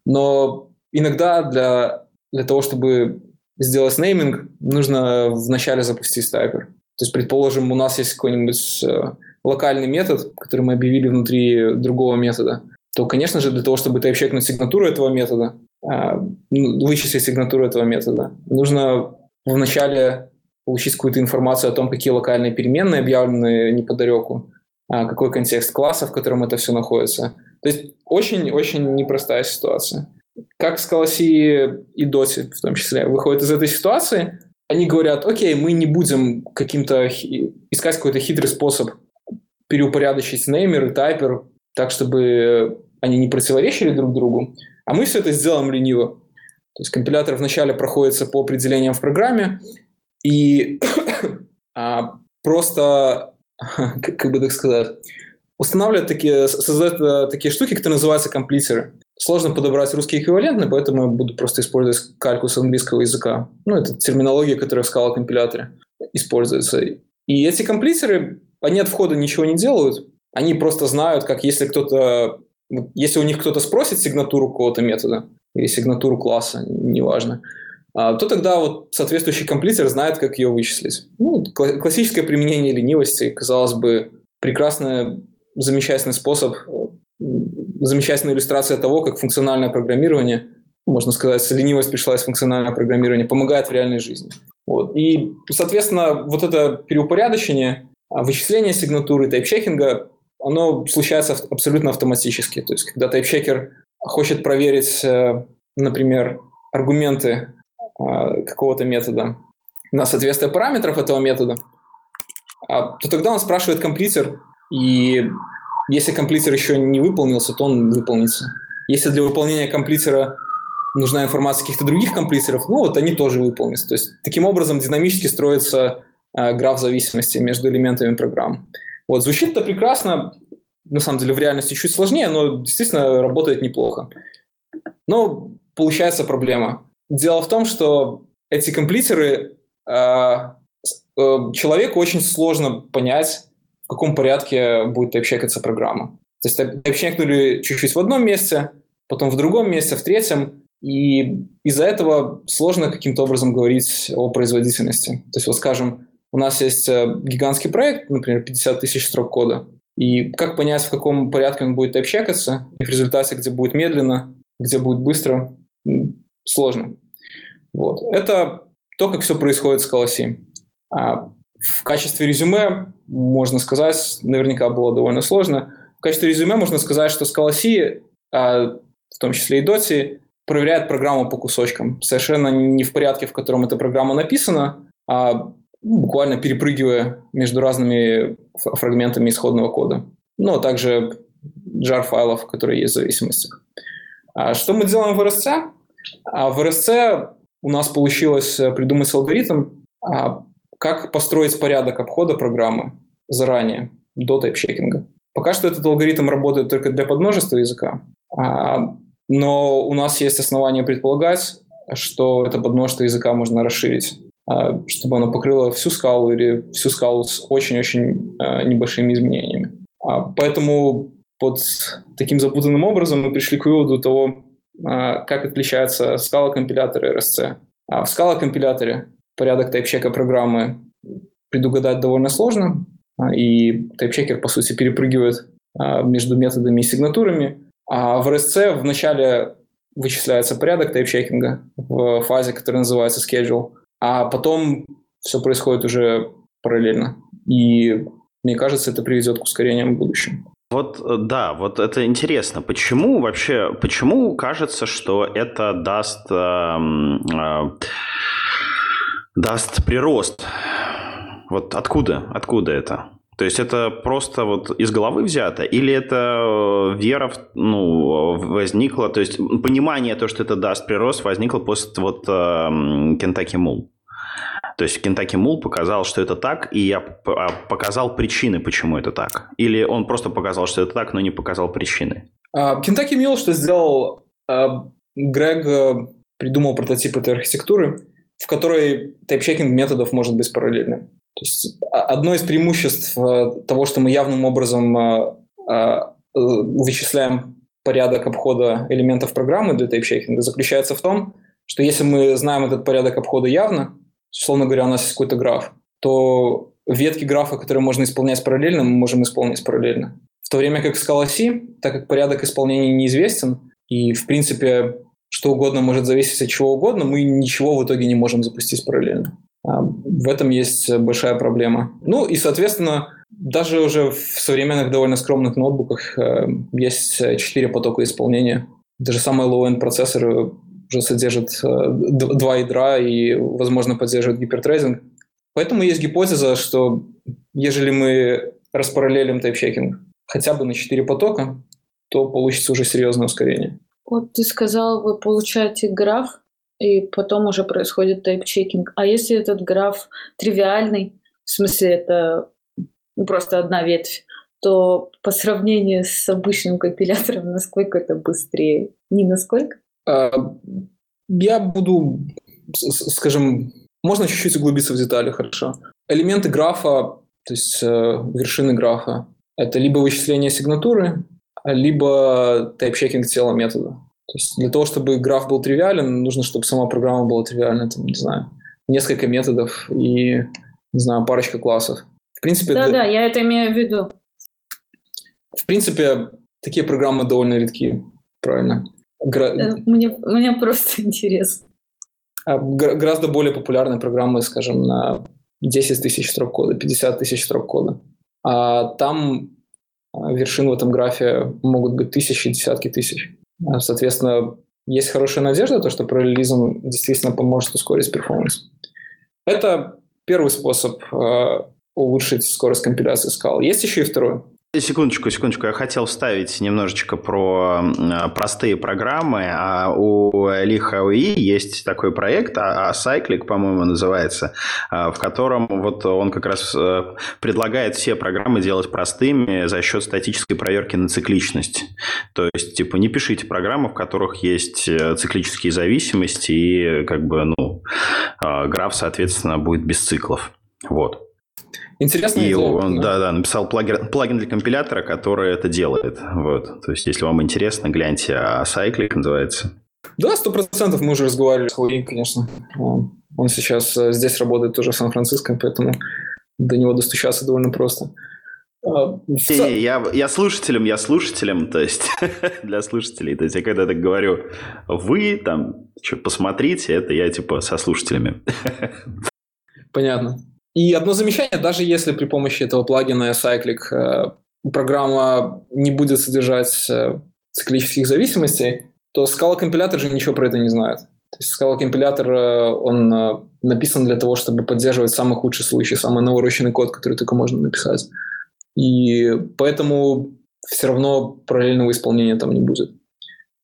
Но иногда для, для того, чтобы сделать нейминг, нужно вначале запустить тайпер. То есть, предположим, у нас есть какой-нибудь э, локальный метод, который мы объявили внутри другого метода, то, конечно же, для того, чтобы тайпчекнуть сигнатуру этого метода, а, вычислить сигнатуру этого метода, нужно вначале получить какую-то информацию о том, какие локальные переменные объявлены неподалеку, а, какой контекст класса, в котором это все находится. То есть очень-очень непростая ситуация. Как Scala и Доти в том числе выходят из этой ситуации, они говорят, окей, мы не будем каким-то искать какой-то хитрый способ переупорядочить неймер и тайпер так, чтобы они не противоречили друг другу, а мы все это сделаем лениво. То есть компилятор вначале проходится по определениям в программе и а, просто, как, как бы так сказать, устанавливает такие, создает э, такие штуки, которые называются комплитеры. Сложно подобрать русский эквивалент, поэтому я буду просто использовать калькус английского языка. Ну, это терминология, которая в скала компиляторе используется. И эти комплитеры, они от входа ничего не делают, они просто знают, как если кто-то, если у них кто-то спросит сигнатуру какого-то метода или сигнатуру класса, неважно, а, то тогда вот соответствующий комплитер знает, как ее вычислить. Ну, классическое применение ленивости, казалось бы, прекрасный, замечательный способ, замечательная иллюстрация того, как функциональное программирование, можно сказать, ленивость пришла из функционального программирования, помогает в реальной жизни. Вот. И, соответственно, вот это переупорядочение, а, вычисление сигнатуры, тайпчекинга оно случается абсолютно автоматически. То есть, когда тайпчекер хочет проверить, э, например, аргументы а, какого-то метода на соответствие параметров этого метода, а, то тогда он спрашивает комплитер, и если комплитер еще не выполнился, то он выполнится. Если для выполнения комплитера нужна информация каких-то других комплитеров, ну вот они тоже выполнятся. То есть таким образом динамически строится э, граф зависимости между элементами программ. Вот, звучит это прекрасно, на самом деле в реальности чуть сложнее, но действительно работает неплохо. Но получается проблема. Дело в том, что эти комплитеры э, э, человеку очень сложно понять, в каком порядке будет тайпчекаться программа. То есть тайпчекнули чуть-чуть в одном месте, потом в другом месте, в третьем, и из-за этого сложно каким-то образом говорить о производительности. То есть, вот скажем, у нас есть э, гигантский проект, например, 50 тысяч строк кода. И как понять, в каком порядке он будет общаться, и в результате, где будет медленно, где будет быстро, сложно. Вот. Это то, как все происходит с Scala А в качестве резюме можно сказать, наверняка было довольно сложно, в качестве резюме можно сказать, что Scala а, в том числе и Doti, проверяет программу по кусочкам. Совершенно не в порядке, в котором эта программа написана, а буквально перепрыгивая между разными фрагментами исходного кода. Ну, а также jar файлов, которые есть в зависимостях. А что мы делаем в RSC? А в RSC у нас получилось э, придумать алгоритм, а, как построить порядок обхода программы заранее, до тайпчекинга. Пока что этот алгоритм работает только для подмножества языка, а, но у нас есть основания предполагать, что это подмножество языка можно расширить чтобы она покрыла всю скалу или всю скалу с очень-очень небольшими изменениями. Поэтому под таким запутанным образом мы пришли к выводу того, как отличается скала-компилятор и RSC. А в скала-компиляторе порядок тайпчека программы предугадать довольно сложно, и тайпчекер, по сути, перепрыгивает между методами и сигнатурами. А в RSC вначале вычисляется порядок тайпчекинга в фазе, которая называется schedule, а потом все происходит уже параллельно. И мне кажется, это приведет к ускорениям в будущем. Вот, э, да, вот это интересно. Почему вообще, почему кажется, что это даст, э, э, даст прирост? Вот откуда, откуда это? То есть это просто вот из головы взято? Или это э, вера ну, возникла, то есть понимание, то, что это даст прирост, возникло после вот Кентаки Мул? То есть Кентаки Мул показал, что это так, и я а, показал причины, почему это так. Или он просто показал, что это так, но не показал причины. Кентаки Мул что сделал? А, Грег э, придумал прототип этой архитектуры, в которой тайпчекинг методов может быть параллельным. То есть а, одно из преимуществ э, того, что мы явным образом э, вычисляем порядок обхода элементов программы для тайпчекинга, заключается в том, что если мы знаем этот порядок обхода явно, условно говоря, у нас есть какой-то граф, то ветки графа, которые можно исполнять параллельно, мы можем исполнить параллельно. В то время как в Scala C, так как порядок исполнения неизвестен, и, в принципе, что угодно может зависеть от чего угодно, мы ничего в итоге не можем запустить параллельно. А, в этом есть большая проблема. Ну и, соответственно, даже уже в современных довольно скромных ноутбуках э, есть четыре потока исполнения. Даже самые low-end процессоры уже содержит э, два ядра и, возможно, поддерживает гипертрейдинг. Поэтому есть гипотеза, что ежели мы распараллелим тайпчекинг хотя бы на 4 потока, то получится уже серьезное ускорение. Вот ты сказал, вы получаете граф, и потом уже происходит тайпчекинг. А если этот граф тривиальный, в смысле это просто одна ветвь, то по сравнению с обычным компилятором, насколько это быстрее? Не насколько? А, я буду, скажем, можно чуть-чуть углубиться в детали, хорошо. Элементы графа, то есть э, вершины графа, это либо вычисление сигнатуры, либо тайп-чекинг тела метода. То есть для того, чтобы граф был тривиален, нужно, чтобы сама программа была тривиальна, там, не знаю, несколько методов и, не знаю, парочка классов. В принципе, да, для... да, я это имею в виду. В принципе, такие программы довольно редки, правильно. Гра... Э, мне, мне просто интересно. А, гораздо более популярные программы, скажем, на 10 тысяч строк кода, 50 тысяч строк кода. А там а, вершин в этом графе могут быть тысячи, десятки тысяч. А, соответственно, есть хорошая надежда, то, что параллелизм действительно поможет ускорить перформанс. Это первый способ э, улучшить скорость компиляции скал. Есть еще и второй. Секундочку, секундочку. Я хотел вставить немножечко про простые программы. А у LiHAOE есть такой проект, а Cyclic, по-моему, называется, а, в котором вот он как раз э, предлагает все программы делать простыми за счет статической проверки на цикличность. То есть, типа, не пишите программы, в которых есть э, циклические зависимости, и как бы, ну, а, граф, соответственно, будет без циклов. Вот. Интересно. И он, да, да, написал плагин, плагин для компилятора, который это делает. Вот. То есть, если вам интересно, гляньте, а Cyclic называется. Да, сто процентов мы уже разговаривали с Хуи, конечно. Он сейчас э, здесь работает тоже в Сан-Франциско, поэтому до него достучаться довольно просто. А, не, я, я слушателем, я слушателем, то есть для слушателей. То есть я когда так говорю, вы там, что, посмотрите, это я типа со слушателями. Понятно. И одно замечание, даже если при помощи этого плагина Cyclic э, программа не будет содержать э, циклических зависимостей, то Scala компилятор же ничего про это не знает. То есть Scala компилятор, э, он написан для того, чтобы поддерживать самый худший случай, самый навороченный код, который только можно написать. И поэтому все равно параллельного исполнения там не будет.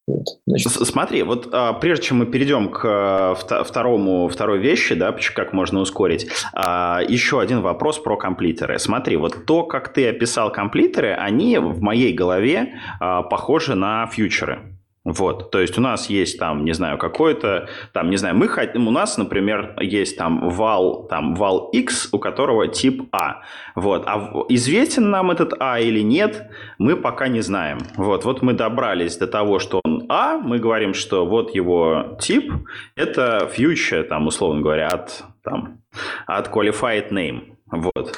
Вот, значит. Смотри, вот а, прежде чем мы перейдем к а, второму, второй вещи, да, как можно ускорить, а, еще один вопрос про комплитеры. Смотри, вот то, как ты описал комплитеры, они в моей голове а, похожи на фьючеры. Вот, то есть у нас есть там, не знаю, какой-то, там, не знаю, мы хотим, у нас, например, есть там вал, там вал X, у которого тип А. Вот, а известен нам этот А или нет, мы пока не знаем. Вот, вот мы добрались до того, что он А, мы говорим, что вот его тип, это future, там, условно говоря, от, там, от qualified name. Вот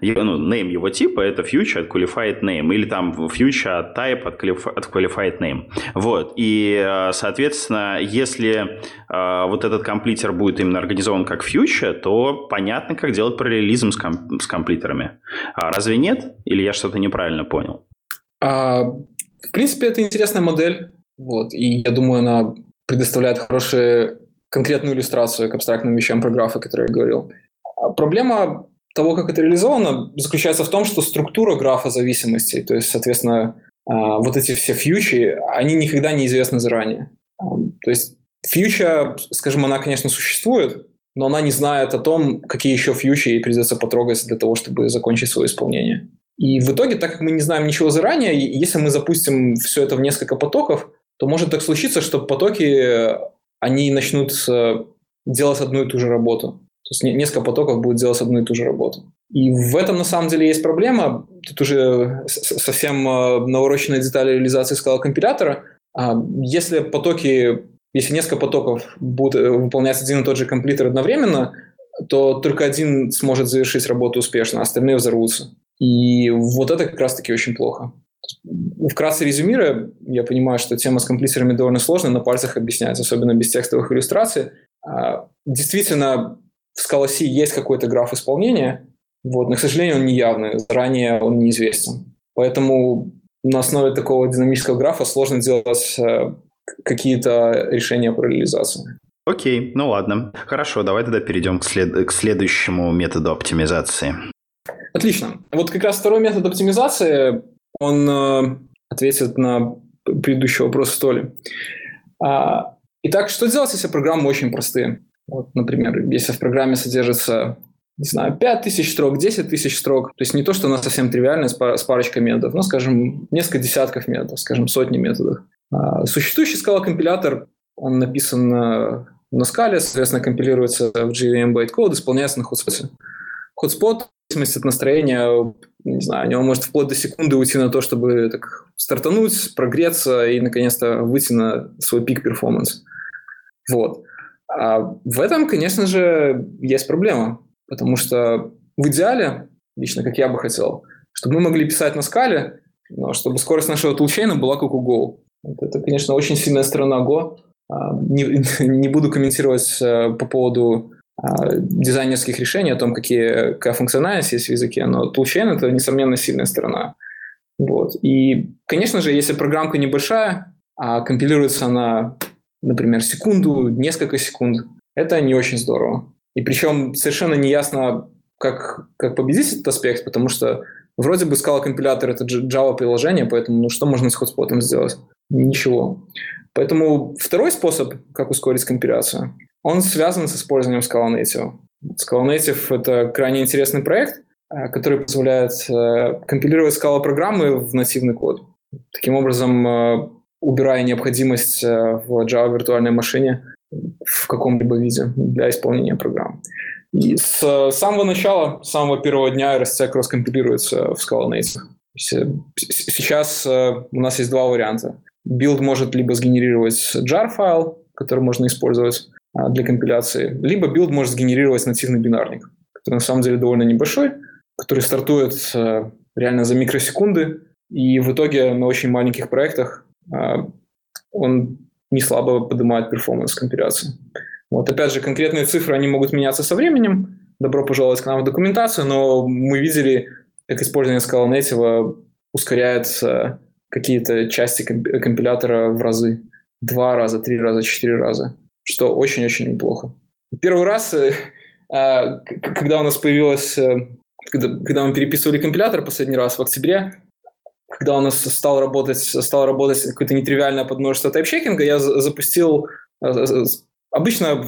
ну, name его типа это future от qualified name, или там future type от qualified name. Вот. И, э, соответственно, если э, вот этот комплитер будет именно организован как future, то понятно, как делать параллелизм с, ком- с комплитерами. А разве нет? Или я что-то неправильно понял? А, в принципе, это интересная модель. Вот. И я думаю, она предоставляет хорошую конкретную иллюстрацию к абстрактным вещам про графы, которые я говорил. А проблема того, как это реализовано, заключается в том, что структура графа зависимостей, то есть, соответственно, а, вот эти все фьючи, они никогда не известны заранее. То есть фьюча, скажем, она, конечно, существует, но она не знает о том, какие еще фьючи ей придется потрогать для того, чтобы закончить свое исполнение. И в итоге, так как мы не знаем ничего заранее, если мы запустим все это в несколько потоков, то может так случиться, что потоки, они начнут э, делать одну и ту же работу. То есть несколько потоков будет делать одну и ту же работу. И в этом на самом деле есть проблема. Тут уже совсем э, навороченная деталь реализации скала компилятора. Если потоки, если несколько потоков будут э, выполнять один и тот же комплитер одновременно, то только один сможет завершить работу успешно, остальные взорвутся. И вот это как раз-таки очень плохо. Вкратце резюмируя, я понимаю, что тема с комплитерами довольно сложная, на пальцах объяснять, особенно без текстовых иллюстраций. А, действительно, в скалоси есть какой-то граф исполнения, вот, но, к сожалению, он не явный, заранее он неизвестен. Поэтому на основе такого динамического графа сложно делать э, какие-то решения по реализации. Окей, ну ладно. Хорошо, давай тогда перейдем к, след... к следующему методу оптимизации. Отлично. Вот как раз второй метод оптимизации, он э, ответит на предыдущий вопрос Столи. А, итак, что делать, если программы очень простые? Вот, например, если в программе содержится не знаю, 5000 строк, 10 тысяч строк. То есть не то, что она совсем тривиальная с, пар- с парочкой методов, но, скажем, несколько десятков методов, скажем, сотни методов. А, существующий скала-компилятор, он написан на, на скале, соответственно, компилируется в JVM bytecode, исполняется на хотспоте. Хотспот, в зависимости от настроения, не знаю, у него может вплоть до секунды уйти на то, чтобы так стартануть, прогреться и, наконец-то, выйти на свой пик перформанс. Вот. А в этом, конечно же, есть проблема, потому что в идеале, лично как я бы хотел, чтобы мы могли писать на скале, но чтобы скорость нашего тулчейна была как у Go. Это, конечно, очень сильная сторона Go. А, не, не буду комментировать э, по поводу а, дизайнерских решений, о том, какие, какая функциональность есть в языке, но toolchain — это, несомненно, сильная сторона. Вот. И, конечно же, если программка небольшая, а компилируется она например, секунду, несколько секунд. Это не очень здорово. И причем совершенно не ясно, как, как победить этот аспект, потому что вроде бы скала компилятор это Java-приложение, поэтому ну, что можно с хотспотом сделать? Ничего. Поэтому второй способ, как ускорить компиляцию, он связан с использованием Scala Native. Scala Native — это крайне интересный проект, э, который позволяет э, компилировать скала-программы в нативный код. Таким образом, э, убирая необходимость э, в Java виртуальной машине в каком-либо виде для исполнения программ. И с самого начала, с самого первого дня RSC кросс-компилируется в Scala Native. Э, сейчас э, у нас есть два варианта. Build может либо сгенерировать jar-файл, который можно использовать для компиляции, либо build может сгенерировать нативный бинарник, который на самом деле довольно небольшой, который стартует реально за микросекунды, и в итоге на очень маленьких проектах он не слабо поднимает перформанс компиляции. Вот, опять же, конкретные цифры, они могут меняться со временем. Добро пожаловать к нам в документацию, но мы видели, как использование Scala Native ускоряет какие-то части компилятора в разы. Два раза, три раза, четыре раза. Что очень-очень неплохо. Первый раз, э, а, когда у нас появилось, э, когда мы переписывали компилятор последний раз в октябре, когда у нас стал работать, стал работать какое-то нетривиальное подмножество тайпчекинга, я запустил... Э, обычно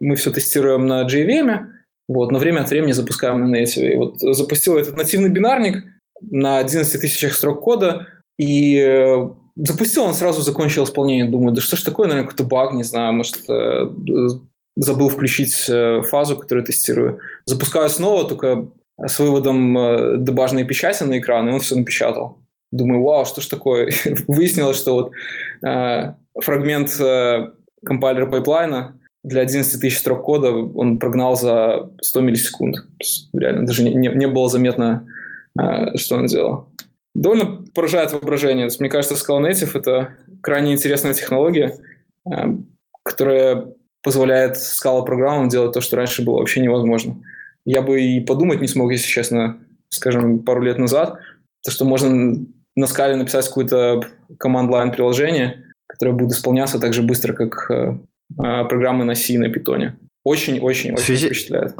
мы все тестируем на JVM, вот, но время от времени запускаем на Native. И вот запустил этот нативный бинарник на 11 тысячах строк кода, и э, запустил, он сразу закончил исполнение. Думаю, да что ж такое, наверное, какой-то баг, не знаю, может, э, забыл включить фазу, которую тестирую. Запускаю снова, только с выводом дебажной печати на экран, и он все напечатал. Думаю, вау, что ж такое? Выяснилось, что вот э, фрагмент э, компайлера пайплайна для 11 тысяч строк кода он прогнал за 100 миллисекунд. Реально, даже не, не было заметно, э, что он делал. Довольно поражает воображение. мне кажется, Scala Native — это крайне интересная технология, э, которая позволяет Scala программам делать то, что раньше было вообще невозможно. Я бы и подумать не смог, если честно, скажем, пару лет назад, то, что можно на скале написать какое-то команд-лайн приложение, которое будет исполняться так же быстро, как э, э программы на C и на питоне. Очень-очень-очень связи... впечатляет.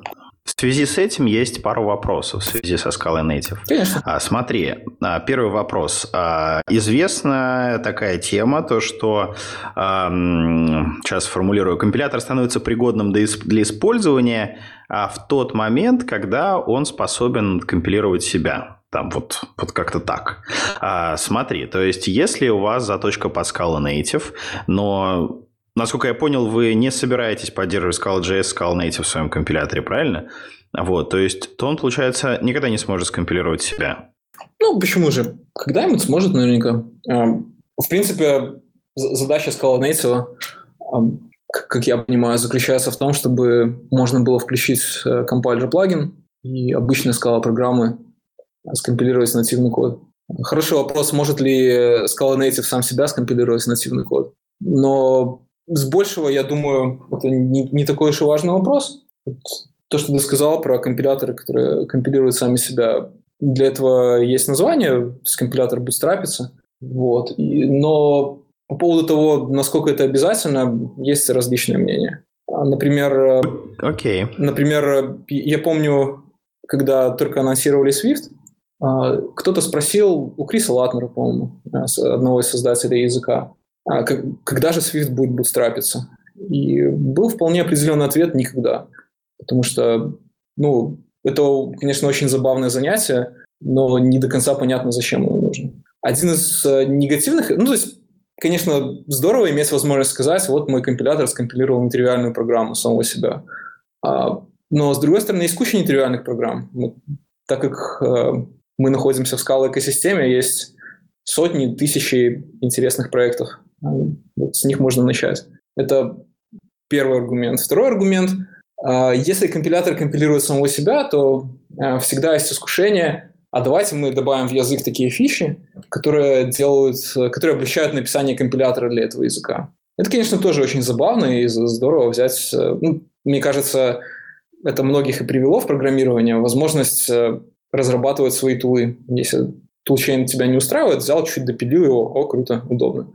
В связи с этим есть пару вопросов в связи со Scala Native. Конечно. А, смотри, а, первый вопрос. А, известная такая тема, то что, а, сейчас формулирую, компилятор становится пригодным для использования в тот момент, когда он способен компилировать себя. Там вот, вот как-то так. А, смотри, то есть если у вас заточка по Scala Native, но Насколько я понял, вы не собираетесь поддерживать Scala.js, Scala Native в своем компиляторе, правильно? Вот, то есть, то он, получается, никогда не сможет скомпилировать себя. Ну, почему же? Когда-нибудь сможет наверняка. А, в принципе, задача Scala Native, а, как я понимаю, заключается в том, чтобы можно было включить э, компайлер-плагин и обычные Scala программы скомпилировать нативный код. Хороший вопрос, может ли Scala Native сам себя скомпилировать нативный код. Но с большего, я думаю, это не, не такой уж и важный вопрос. То, что ты сказал про компиляторы, которые компилируют сами себя, для этого есть название, компилятор бутстрапится. Вот. И, но по поводу того, насколько это обязательно, есть различные мнения. А, например, okay. например, я помню, когда только анонсировали Swift, кто-то спросил у Криса Латнера, по-моему, одного из создателей языка, а когда же Swift будет бутстрапиться? И был вполне определенный ответ – никогда. Потому что, ну, это, конечно, очень забавное занятие, но не до конца понятно, зачем оно нужно. Один из э, негативных, ну, то есть, конечно, здорово иметь возможность сказать, вот мой компилятор скомпилировал нетривиальную программу самого себя. А, но, с другой стороны, есть куча нетривиальных программ. Так как э, мы находимся в скала экосистеме, есть сотни, тысячи интересных проектов, вот с них можно начать. Это первый аргумент. Второй аргумент. А, если компилятор компилирует самого себя, то а, всегда есть искушение, а давайте мы добавим в язык такие фичи, которые делают, которые облегчают написание компилятора для этого языка. Это, конечно, тоже очень забавно и здорово взять. Э, ну, мне кажется, это многих и привело в программирование возможность э, разрабатывать свои тулы. Если тулчейн тебя не устраивает, взял, чуть допилил его, о, круто, удобно.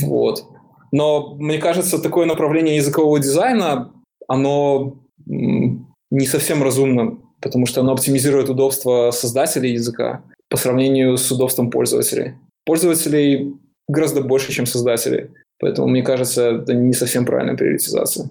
Вот. Но мне кажется, такое направление языкового дизайна, оно не совсем разумно, потому что оно оптимизирует удобство создателей языка по сравнению с удобством пользователей. Пользователей гораздо больше, чем создателей. Поэтому, мне кажется, это не совсем правильная приоритизация.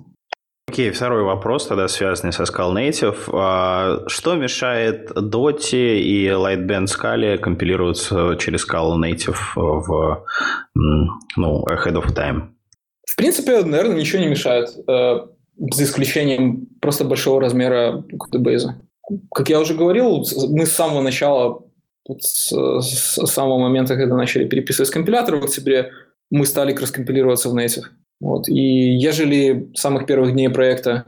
Окей, okay, второй вопрос, тогда связанный со Scala Native. А, что мешает Dota и Lightband Scala компилироваться через Scala Native в ну, ahead of time? В принципе, наверное, ничего не мешает, э, за исключением просто большого размера кодебейза. Как я уже говорил, мы с самого начала, с, с самого момента, когда начали переписывать компилятор в октябре, мы стали раскомпилироваться в Native. Вот. И ежели с самых первых дней проекта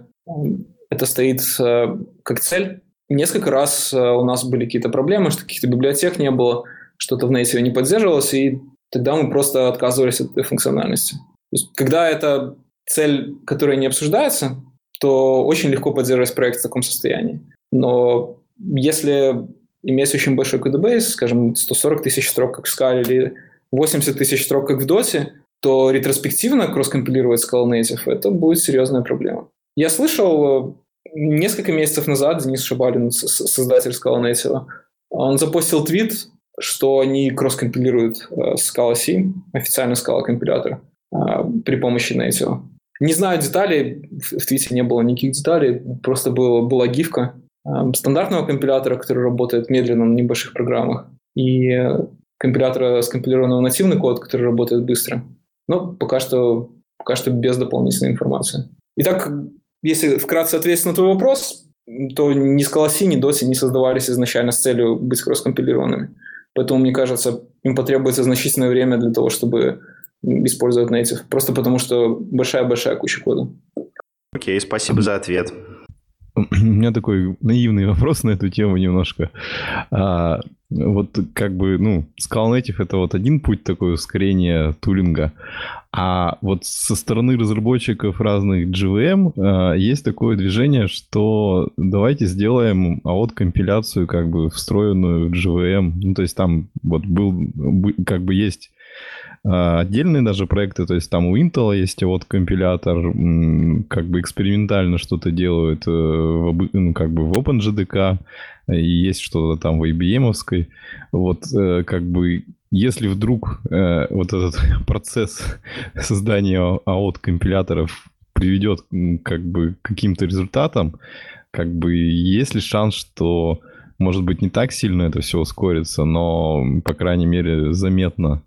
это стоит э, как цель, несколько раз э, у нас были какие-то проблемы, что каких-то библиотек не было, что-то в Native не поддерживалось, и тогда мы просто отказывались от этой функциональности. То есть, когда это цель, которая не обсуждается, то очень легко поддерживать проект в таком состоянии. Но если иметь очень большой кодебейс, скажем, 140 тысяч строк, как в Scala, или 80 тысяч строк, как в Dota, то ретроспективно кросс-компилировать Scala Native – это будет серьезная проблема. Я слышал э, несколько месяцев назад Денис Шабалин, создатель Scala Native, он запостил твит, что они кросс-компилируют э, Scala C, официальный Scala компилятор, э, при помощи Native. Не знаю деталей, в твите не было никаких деталей, просто было, была гифка стандартного компилятора, который работает медленно на небольших программах, и компилятора, скомпилированного нативный код, который работает быстро. Но пока что, пока что без дополнительной информации. Итак, если вкратце ответить на твой вопрос, то ни Scala ни DOS не создавались изначально с целью быть кросс-компилированными. Поэтому, мне кажется, им потребуется значительное время для того, чтобы использовать native. Просто потому, что большая-большая куча кода. Окей, спасибо за ответ. У меня такой наивный вопрос на эту тему немножко. А, вот как бы, ну, Scala Native это вот один путь такой ускорения тулинга, а вот со стороны разработчиков разных GVM а, есть такое движение, что давайте сделаем а вот компиляцию как бы встроенную в GVM. Ну, то есть там вот был, как бы есть отдельные даже проекты, то есть там у Intel есть вот компилятор, как бы экспериментально что-то делают, э, в, ну, как бы в OpenJDK, и есть что-то там в IBM. Вот э, как бы если вдруг э, вот этот процесс создания AOT компиляторов приведет как бы к каким-то результатам, как бы есть ли шанс, что может быть не так сильно это все ускорится, но по крайней мере заметно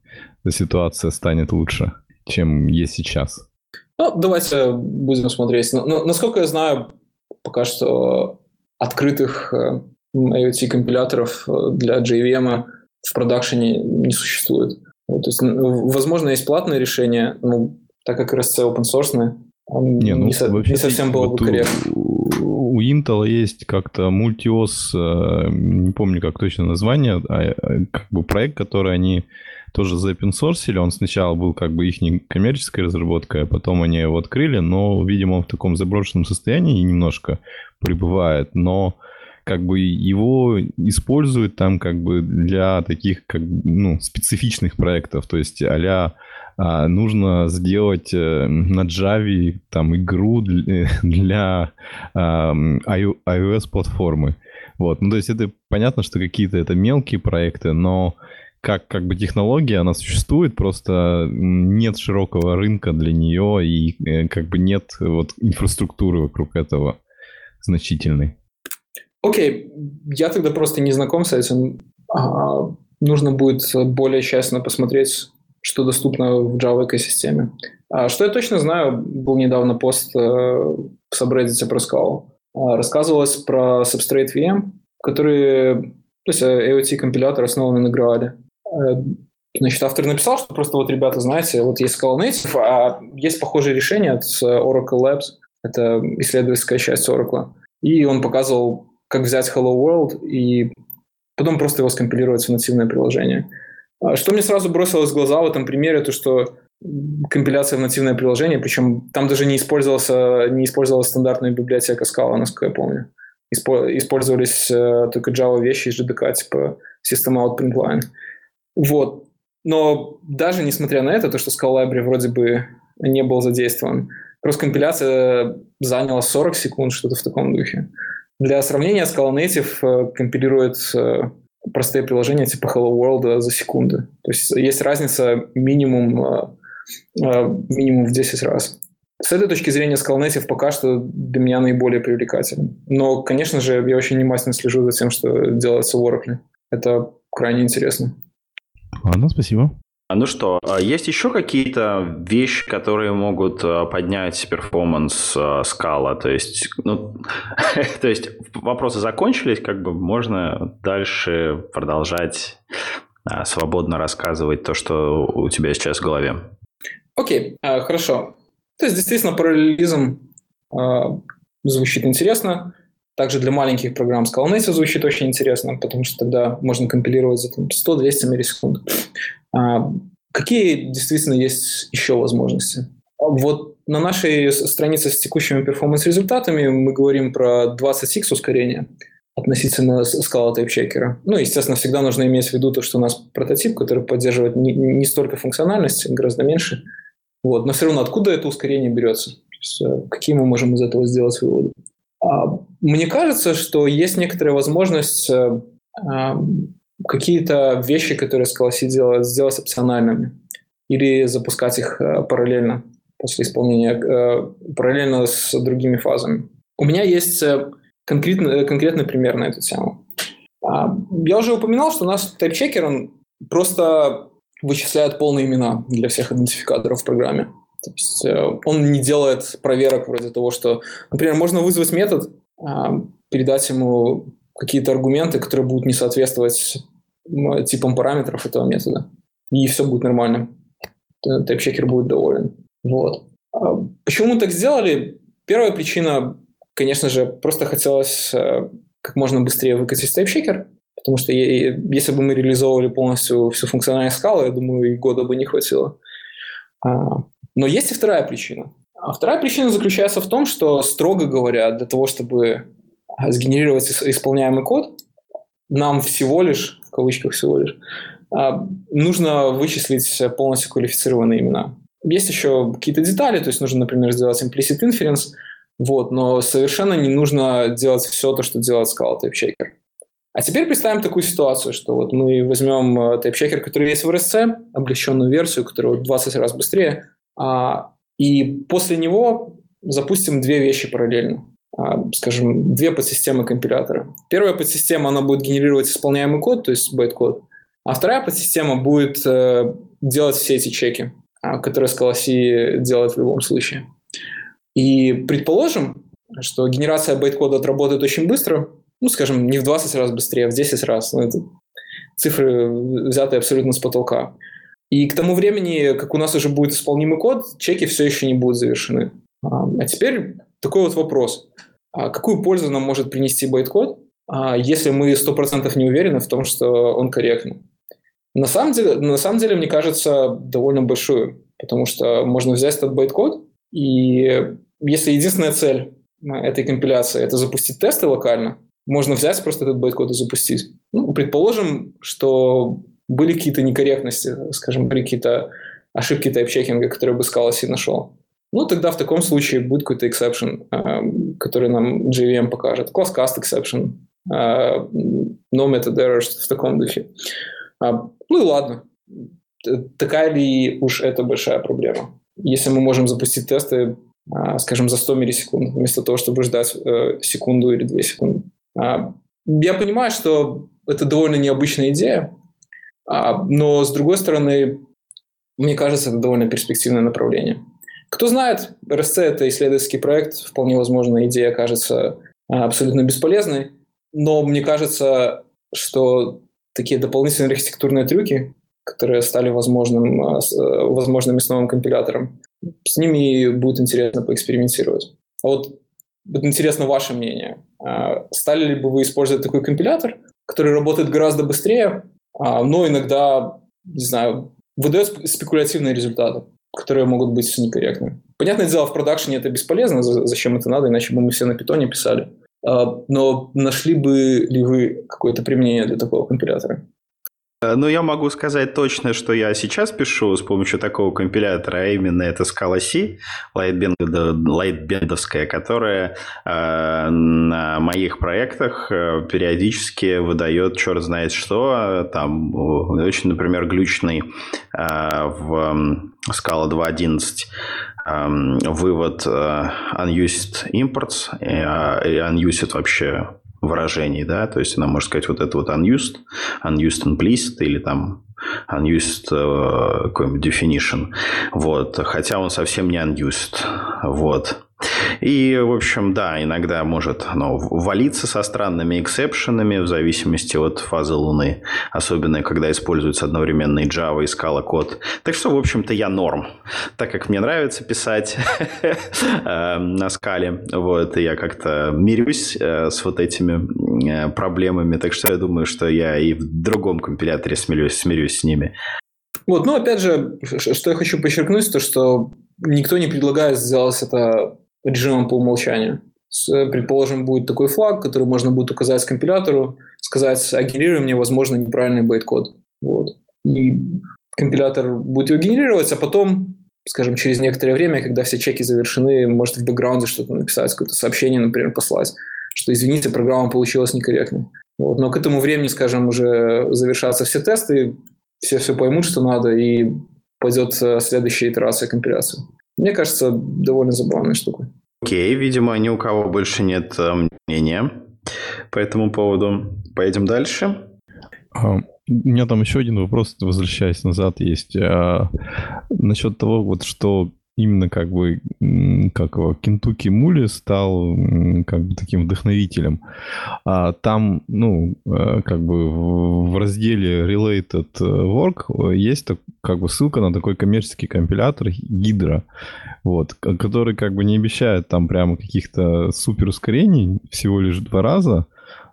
ситуация станет лучше, чем есть сейчас. Ну, давайте будем смотреть. Но, но, насколько я знаю, пока что открытых э, IoT-компиляторов э, для JVM в продакшене не существует. Вот, то есть, возможно, есть платное решение, но так как RSC open source, не, ну, не, со, не совсем было вот бы корректно. У, у Intel есть как-то Multios, э, не помню как точно название, а, как бы проект, который они тоже за open source. Он сначала был как бы их коммерческой разработкой, а потом они его открыли, но, видимо, он в таком заброшенном состоянии немножко пребывает, но как бы его используют там как бы для таких как ну, специфичных проектов, то есть а а, нужно сделать э, на Java там игру для, для а, iOS платформы. Вот, ну то есть это понятно, что какие-то это мелкие проекты, но как, как бы технология, она существует, просто нет широкого рынка для нее и э, как бы нет вот инфраструктуры вокруг этого значительной. Окей, я тогда просто не знаком с этим. А, нужно будет более тщательно посмотреть, что доступно в Java экосистеме. А, что я точно знаю, был недавно пост э, в subreddit про Scala. А, рассказывалось про Substrate VM, который, то есть AOT-компилятор основан на Graal. Э, значит, автор написал, что просто вот, ребята, знаете, вот есть Scala Native, а есть похожие решения от Oracle Labs, это исследовательская часть Oracle. И он показывал, как взять Hello World и потом просто его скомпилировать в нативное приложение. А что мне сразу бросилось в глаза в этом примере, то что компиляция в нативное приложение, причем там даже не, использовался, не использовалась стандартная библиотека Scala, насколько я помню. Использовались э, только Java вещи из JDK, типа System Out Print. Вот. Но даже несмотря на это, то, что Scala Library вроде бы не был задействован, кросс-компиляция заняла 40 секунд, что-то в таком духе. Для сравнения, Scala Native э, компилирует э, простые приложения типа Hello World за секунды. То есть есть разница минимум, э, минимум в 10 раз. С этой точки зрения Scala Native пока что для меня наиболее привлекателен. Но, конечно же, я очень внимательно слежу за тем, что делается в Oracle. Это крайне интересно. Ладно, спасибо. А Ну что, а есть еще какие-то вещи, которые могут а, поднять перформанс скала? То есть, ну, то есть вопросы закончились, как бы можно дальше продолжать свободно рассказывать то, что у тебя сейчас в голове. Окей, okay, хорошо. То есть, действительно, параллелизм звучит интересно. Также для маленьких программ Scala Native звучит очень интересно, потому что тогда можно компилировать за 100-200 миллисекунд. А, какие действительно есть еще возможности? Вот на нашей странице с текущими перформанс-результатами мы говорим про 20x ускорение относительно скала тайп-чекера. Ну, естественно, всегда нужно иметь в виду то, что у нас прототип, который поддерживает не, не столько функциональности, гораздо меньше. Вот. Но все равно откуда это ускорение берется? есть, э, какие мы можем из этого сделать выводы? А, мне кажется, что есть некоторая возможность э, а, какие-то вещи, которые Scala делает, сделать опциональными или запускать их э, параллельно после исполнения, э, параллельно с другими фазами. У меня есть конкретный, конкретный пример на эту тему. А, я уже упоминал, что наш тайп-чекер, он просто вычисляет полные имена для всех идентификаторов в программе. То есть э, он не делает проверок вроде того, что, например, можно вызвать метод, а, передать ему какие-то аргументы, которые будут не соответствовать типам параметров этого метода. И все будет нормально. Тайпчекер будет доволен. Вот. А почему мы так сделали? Первая причина, конечно же, просто хотелось э, как можно быстрее выкатить тайпчекер, потому что если бы мы реализовывали полностью всю функциональность скалы, я думаю, и года бы не хватило. А, но есть и вторая причина. А вторая причина заключается в том, что, строго говоря, для того, чтобы сгенерировать исполняемый код, нам всего лишь, в кавычках всего лишь, а, нужно вычислить полностью квалифицированные имена. Есть еще какие-то детали, то есть нужно, например, сделать implicit inference, вот, но совершенно не нужно делать все то, что делает Scala TypeChecker. А теперь представим такую ситуацию, что вот мы возьмем э, TypeChecker, который есть в RSC, облегченную версию, которая в 20 раз быстрее, а, и после него запустим две вещи параллельно. А, скажем, две подсистемы компилятора. Первая подсистема, она будет генерировать исполняемый код, то есть байт-код, а вторая подсистема будет э, делать все эти чеки, а, которые Scala делает в любом случае. И предположим, что генерация байт-кода отработает очень быстро, ну, скажем, не в 20 раз быстрее, а в 10 раз. Ну, это цифры, взятые абсолютно с потолка. И к тому времени, как у нас уже будет исполнимый код, чеки все еще не будут завершены. А, а теперь такой вот вопрос. А какую пользу нам может принести байткод, а, если мы 100% не уверены в том, что он корректный? На самом деле, на самом деле, мне кажется, довольно большую, потому что можно взять этот байткод, и если единственная цель этой компиляции – это запустить тесты локально, можно взять просто этот байткод и запустить. Ну, предположим, что были какие-то некорректности, скажем, были какие-то ошибки тайп-чекинга, которые бы Scala нашел. Ну, тогда в таком случае будет какой-то exception, э, который нам JVM покажет. Class cast exception, э, no method error, что в таком духе. А, ну и ладно. Такая ли уж это большая проблема? Если мы можем запустить тесты, э, скажем, за 100 миллисекунд, вместо того, чтобы ждать секунду или две секунды. А, я понимаю, что это довольно необычная идея, а, но, с другой стороны, мне кажется, это довольно перспективное направление. Кто знает, RSC – это исследовательский проект, вполне возможно, идея окажется а, абсолютно бесполезной, но мне кажется, что такие дополнительные архитектурные трюки, которые стали возможным, а, э, возможными с новым компилятором, с ними будет интересно поэкспериментировать. А вот интересно ваше мнение. Стали ли бы вы использовать такой компилятор, который работает гораздо быстрее, но иногда, не знаю, выдает спекулятивные результаты? Которые могут быть некорректными. Понятное дело, в продакшене это бесполезно, зачем это надо, иначе бы мы все на питоне писали. А, но нашли бы ли вы какое-то применение для такого компилятора? Ну, я могу сказать точно, что я сейчас пишу с помощью такого компилятора, а именно это Scala C, лайтбендовская, которая э, на моих проектах э, периодически выдает черт знает что. Там очень, например, глючный э, в Scala 2.11 эм, вывод э, unused imports и unused вообще выражений, да, то есть она может сказать вот это вот unused, unused implicit или там unused uh, какой-нибудь definition, вот, хотя он совсем не unused, вот. И, в общем, да, иногда может оно валиться со странными эксепшенами в зависимости от фазы Луны. Особенно, когда используется одновременно Java, и Scala код. Так что, в общем-то, я норм. Так как мне нравится писать э, на скале, вот, и я как-то мирюсь э, с вот этими э, проблемами. Так что я думаю, что я и в другом компиляторе смирюсь, смирюсь с ними. Вот, ну, опять же, что я хочу подчеркнуть, то, что никто не предлагает сделать это режимом по умолчанию. Предположим, будет такой флаг, который можно будет указать компилятору, сказать, а генерируй мне, возможно, неправильный байт-код. Вот. И компилятор будет его генерировать, а потом, скажем, через некоторое время, когда все чеки завершены, может в бэкграунде что-то написать, какое-то сообщение, например, послать, что, извините, программа получилась некорректной. Вот. Но к этому времени, скажем, уже завершатся все тесты, все все поймут, что надо, и пойдет следующая итерация компиляции. Мне кажется, довольно забавная штука. Окей, видимо, ни у кого больше нет э, мнения по этому поводу. Поедем дальше. А, у меня там еще один вопрос, возвращаясь назад, есть. А, насчет того, вот что именно как бы как его Кентуки Мули стал как бы таким вдохновителем. А там, ну, э, как бы в разделе Related Work есть как бы ссылка на такой коммерческий компилятор Hydra, вот, который как бы не обещает там прямо каких-то супер ускорений, всего лишь два раза,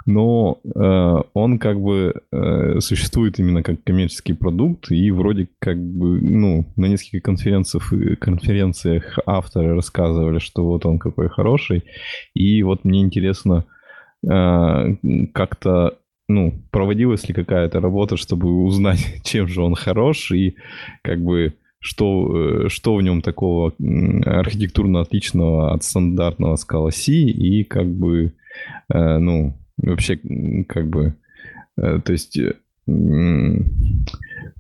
но э, он как бы э, существует именно как коммерческий продукт, и вроде как бы, ну, на нескольких конференциях, конференциях авторы рассказывали, что вот он какой хороший, и вот мне интересно, э, как-то, ну, проводилась ли какая-то работа, чтобы узнать, чем же он хорош, и как бы что, э, что в нем такого архитектурно отличного от стандартного скала C, и как бы, э, ну, Вообще, как бы, э, то есть, э,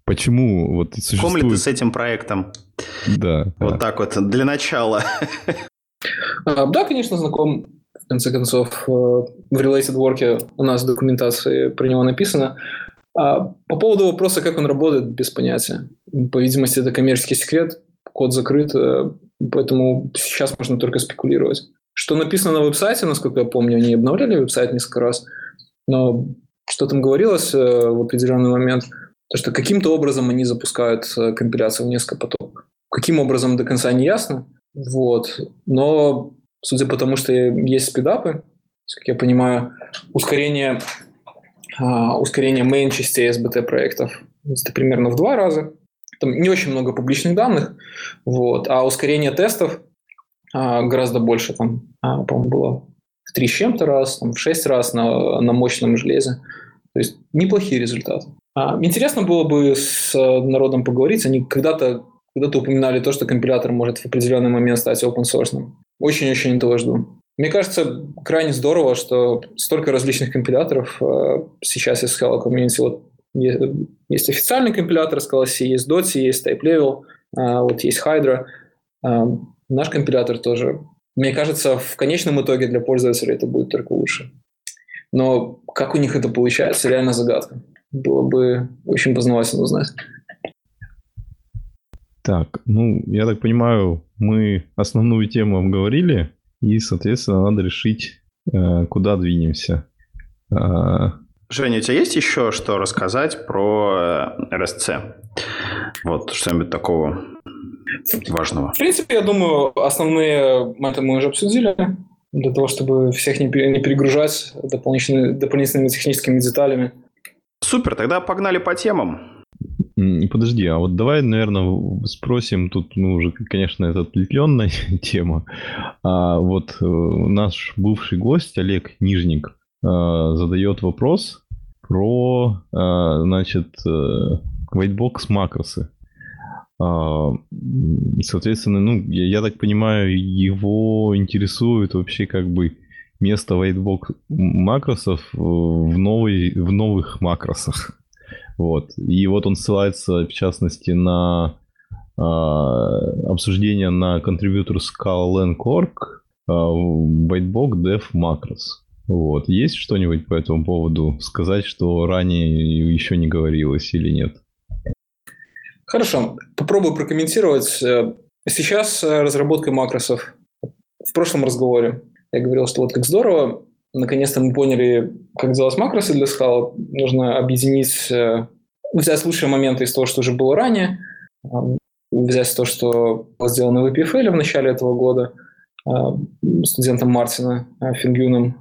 почему вот существует... Знаком ли ты с этим проектом? Да. Вот да. так вот, для начала. А, да, конечно, знаком. В конце концов, э, в Related Work у нас в документации про него написано. А по поводу вопроса, как он работает, без понятия. По видимости, это коммерческий секрет, код закрыт, поэтому сейчас можно только спекулировать. Что написано на веб-сайте, насколько я помню, они обновляли веб-сайт несколько раз, но что там говорилось э, в определенный момент, то что каким-то образом они запускают э, компиляцию в несколько потоков. Каким образом до конца не ясно, вот. Но судя по тому, что есть спидапы, как я понимаю, ускорение, uh, ускорение main частей SBT проектов это примерно в два раза. Там не очень много публичных данных, вот, а ускорение тестов а, гораздо больше, там, а, по-моему, было в три с чем-то раз, там, в шесть раз на, на мощном железе. То есть неплохие результаты. А, интересно было бы с народом поговорить. Они когда-то когда упоминали то, что компилятор может в определенный момент стать open source. Очень-очень этого жду. Мне кажется, крайне здорово, что столько различных компиляторов э, сейчас есть Scala Community. Вот есть, официальный компилятор Scala C, есть Dotsi, есть Type Level, э, вот есть Hydra. Наш компилятор тоже. Мне кажется, в конечном итоге для пользователя это будет только лучше. Но как у них это получается, реально загадка. Было бы очень познавательно узнать. Так, ну, я так понимаю, мы основную тему обговорили, и, соответственно, надо решить, э, куда двинемся. А, Женя, у тебя есть еще что рассказать про RSC? Э, вот, что-нибудь такого важного? В принципе, я думаю, основные моменты мы уже обсудили для того, чтобы всех не, не перегружать дополнительными, дополнительными техническими деталями. Супер, тогда погнали по темам. Подожди, а вот давай, наверное, спросим, тут, ну, уже, конечно, это отвлеченная тема. А вот э, наш бывший гость Олег Нижник э, задает вопрос про, э, значит, whitebox макросы. А, соответственно, ну, я, я так понимаю, его интересует вообще как бы место whitebox макросов в, новой, в новых макросах. Вот. И вот он ссылается, в частности, на а, обсуждение на контрибьютор scala.org а, whitebox dev macros. Вот. Есть что-нибудь по этому поводу сказать, что ранее еще не говорилось или нет? Хорошо, попробую прокомментировать. Э, сейчас э, разработка макросов. В прошлом разговоре я говорил, что вот как здорово, наконец-то мы поняли, как делать макросы для скала. Нужно объединить, э, взять лучшие моменты из того, что уже было ранее, взять то, что было сделано в EPFL в начале этого года студентом Мартина Фингюном,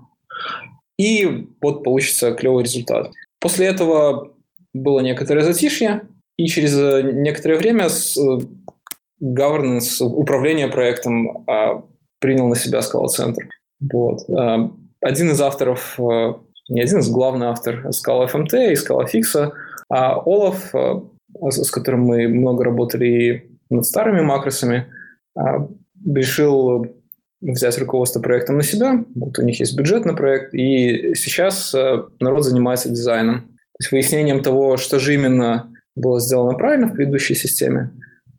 и вот получится клевый результат. После этого было некоторое затишье, и через э, некоторое время э, governance, управление проектом а, принял на себя Scala Center. Вот. А, один из авторов, э, не один из главный автор Scala FMT и Scala Fix, а Олаф, с которым мы много работали и над старыми макросами, а, решил взять руководство проектом на себя. Вот у них есть бюджет на проект, и сейчас народ занимается дизайном. То есть выяснением того, что же именно было сделано правильно в предыдущей системе,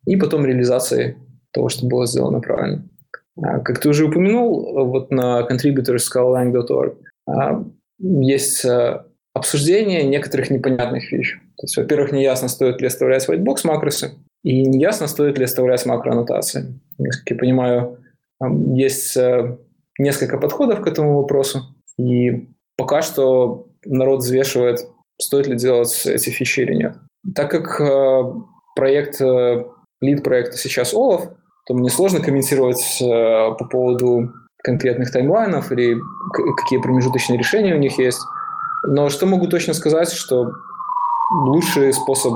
и потом реализацией того, что было сделано правильно. А, как ты уже упомянул, вот на contributorscalalang.org а, есть а, обсуждение некоторых непонятных вещей. То есть, во-первых, неясно, стоит ли оставлять whitebox макросы, и неясно, стоит ли оставлять макроаннотации. Как я понимаю, есть несколько подходов к этому вопросу, и пока что народ взвешивает, стоит ли делать эти фичи или нет. Так как э, проект, э, лид проекта сейчас Олаф, то мне сложно комментировать по поводу конкретных таймлайнов или какие промежуточные решения у них есть. Но что могу точно сказать, что лучший способ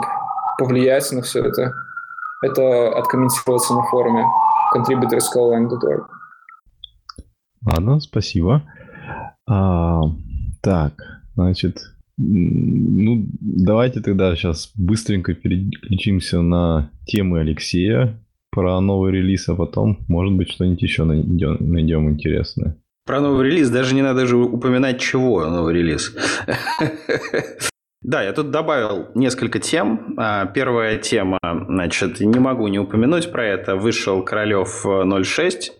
повлиять на все это – это откомментироваться на форуме contributorscallline.org. Ладно, спасибо. А, так, значит, ну, давайте тогда сейчас быстренько переключимся на темы Алексея про новый релиз, а потом, может быть, что-нибудь еще найдем, найдем интересное. Про новый релиз даже не надо же упоминать, чего новый релиз. Да, я тут добавил несколько тем. А, первая тема, значит, не могу не упомянуть про это. Вышел Королев 06.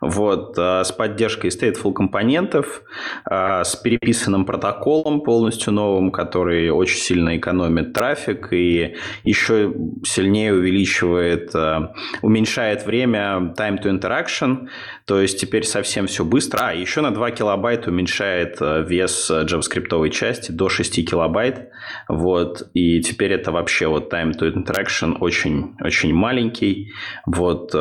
Вот, а, с поддержкой stateful компонентов, а, с переписанным протоколом полностью новым, который очень сильно экономит трафик и еще сильнее увеличивает, а, уменьшает время time to interaction, то есть теперь совсем все быстро. А, еще на 2 килобайта уменьшает вес JavaScript части до 6 килобайт. Вот, и теперь это вообще вот time to interaction очень, очень маленький. Вот,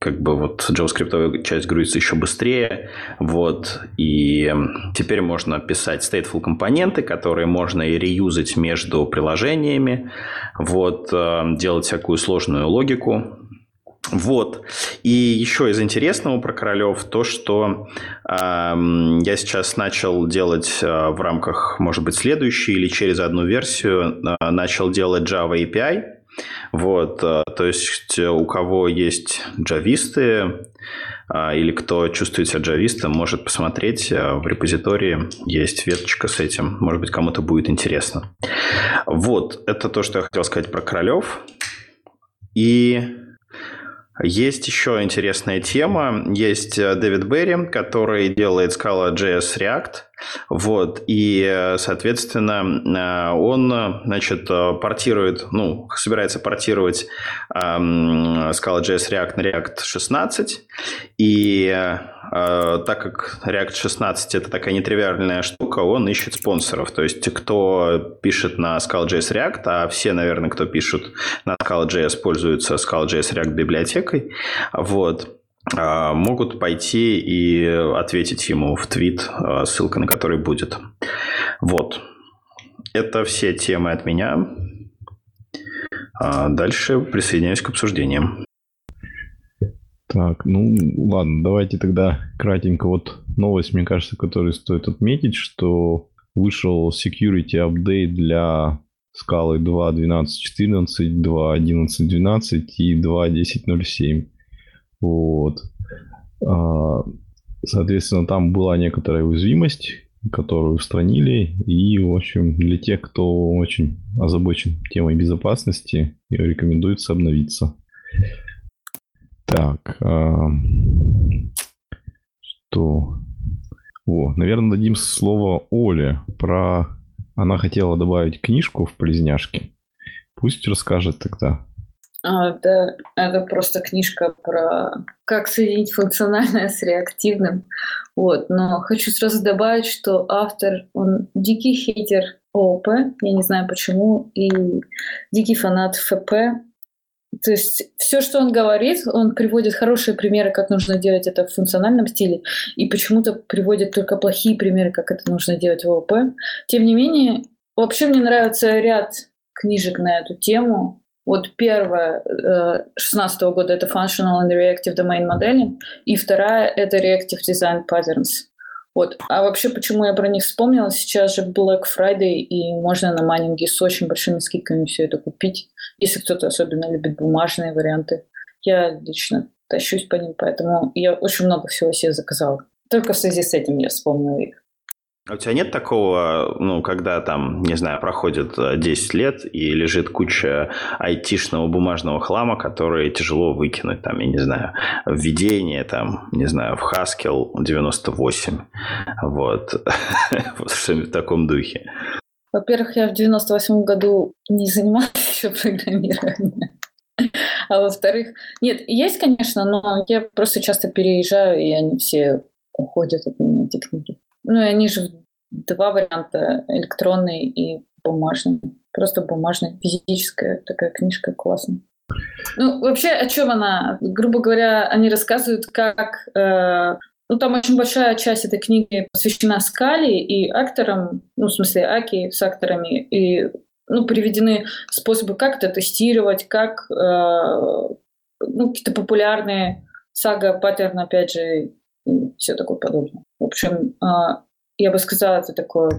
как бы вот JavaScript часть грузится еще быстрее, вот, и теперь можно писать stateful компоненты, которые можно и реюзать между приложениями, вот, э, делать всякую сложную логику, вот. И еще из интересного про королев то, что э, я сейчас начал делать э, в рамках, может быть, следующей или через одну версию, э, начал делать Java API. Вот, э, то есть э, у кого есть джависты э, или кто чувствует себя джавистом, может посмотреть в репозитории, есть веточка с этим, может быть, кому-то будет интересно. Вот, это то, что я хотел сказать про королев. И есть еще интересная тема. Есть Дэвид Берри, который делает Scala JS React. Вот, и, соответственно, он, значит, портирует, ну, собирается портировать эм, Scala.js React на React 16, и э, так как React 16 это такая нетривиальная штука, он ищет спонсоров, то есть кто пишет на Scala.js React, а все, наверное, кто пишут на Scala.js, пользуются Scala.js React библиотекой, вот, могут пойти и ответить ему в твит, а, ссылка на который будет. Вот. Это все темы от меня. А дальше присоединяюсь к обсуждениям. Так, ну ладно, давайте тогда кратенько. Вот новость, мне кажется, которую стоит отметить, что вышел security update для скалы 2.12.14, 2.11.12 и 2.10.07. Вот. А, соответственно, там была некоторая уязвимость, которую устранили. И, в общем, для тех, кто очень озабочен темой безопасности, рекомендуется обновиться. Так. А, что? О, наверное, дадим слово Оле про... Она хотела добавить книжку в полезняшки. Пусть расскажет тогда. А, это, это просто книжка про как соединить функциональное с реактивным. Вот. Но хочу сразу добавить, что автор, он дикий хейтер ООП, я не знаю почему, и дикий фанат ФП. То есть все, что он говорит, он приводит хорошие примеры, как нужно делать это в функциональном стиле, и почему-то приводит только плохие примеры, как это нужно делать в ООП. Тем не менее, вообще мне нравится ряд книжек на эту тему, вот первая 16 -го года это Functional and Reactive Domain Modeling, и вторая это Reactive Design Patterns. Вот. А вообще, почему я про них вспомнила? Сейчас же Black Friday, и можно на майнинге с очень большими скидками все это купить, если кто-то особенно любит бумажные варианты. Я лично тащусь по ним, поэтому я очень много всего себе заказала. Только в связи с этим я вспомнила их. А у тебя нет такого, ну, когда там, не знаю, проходит 10 э, лет и лежит куча айтишного бумажного хлама, который тяжело выкинуть, там, я не знаю, введение, там, не знаю, в Haskell 98, вот, что-нибудь в таком духе. Во-первых, я в 98 году не занималась еще программированием. А во-вторых, нет, есть, конечно, но я просто часто переезжаю, и они все уходят от меня, эти книги. Ну, и они же два варианта, электронный и бумажный. Просто бумажная, физическая такая книжка классная. Ну, вообще, о чем она? Грубо говоря, они рассказывают, как... Э, ну, там очень большая часть этой книги посвящена скале и акторам, ну, в смысле, Аки с акторами, и ну, приведены способы, как это тестировать, как э, ну, какие-то популярные сага, паттерн, опять же, и все такое подобное. В общем, э, я бы сказала, это такое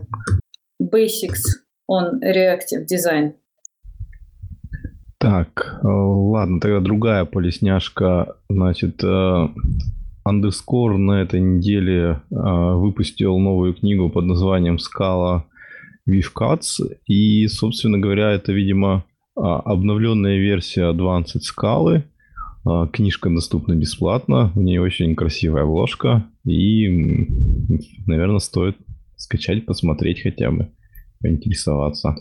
basics on reactive design. Так, э, ладно, тогда другая полесняшка. Значит, Underscore на этой неделе выпустил новую книгу под названием «Скала WiFCuts. И, собственно говоря, это, видимо, обновленная версия Advanced Scala. Книжка доступна бесплатно, в ней очень красивая обложка. И, наверное, стоит скачать, посмотреть хотя бы, поинтересоваться.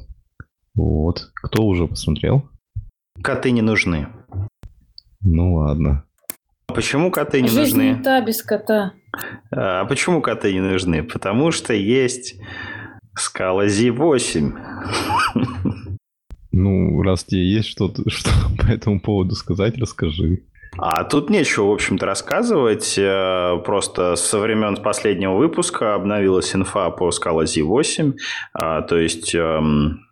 Вот. Кто уже посмотрел? Коты не нужны. Ну ладно. А почему коты не Жизнь нужны? та без кота. А почему коты не нужны? Потому что есть скала Z8. Ну, раз тебе есть что-то что по этому поводу сказать, расскажи. А тут нечего, в общем-то, рассказывать. Э, просто со времен последнего выпуска обновилась инфа по скала Z8. А, то есть эм,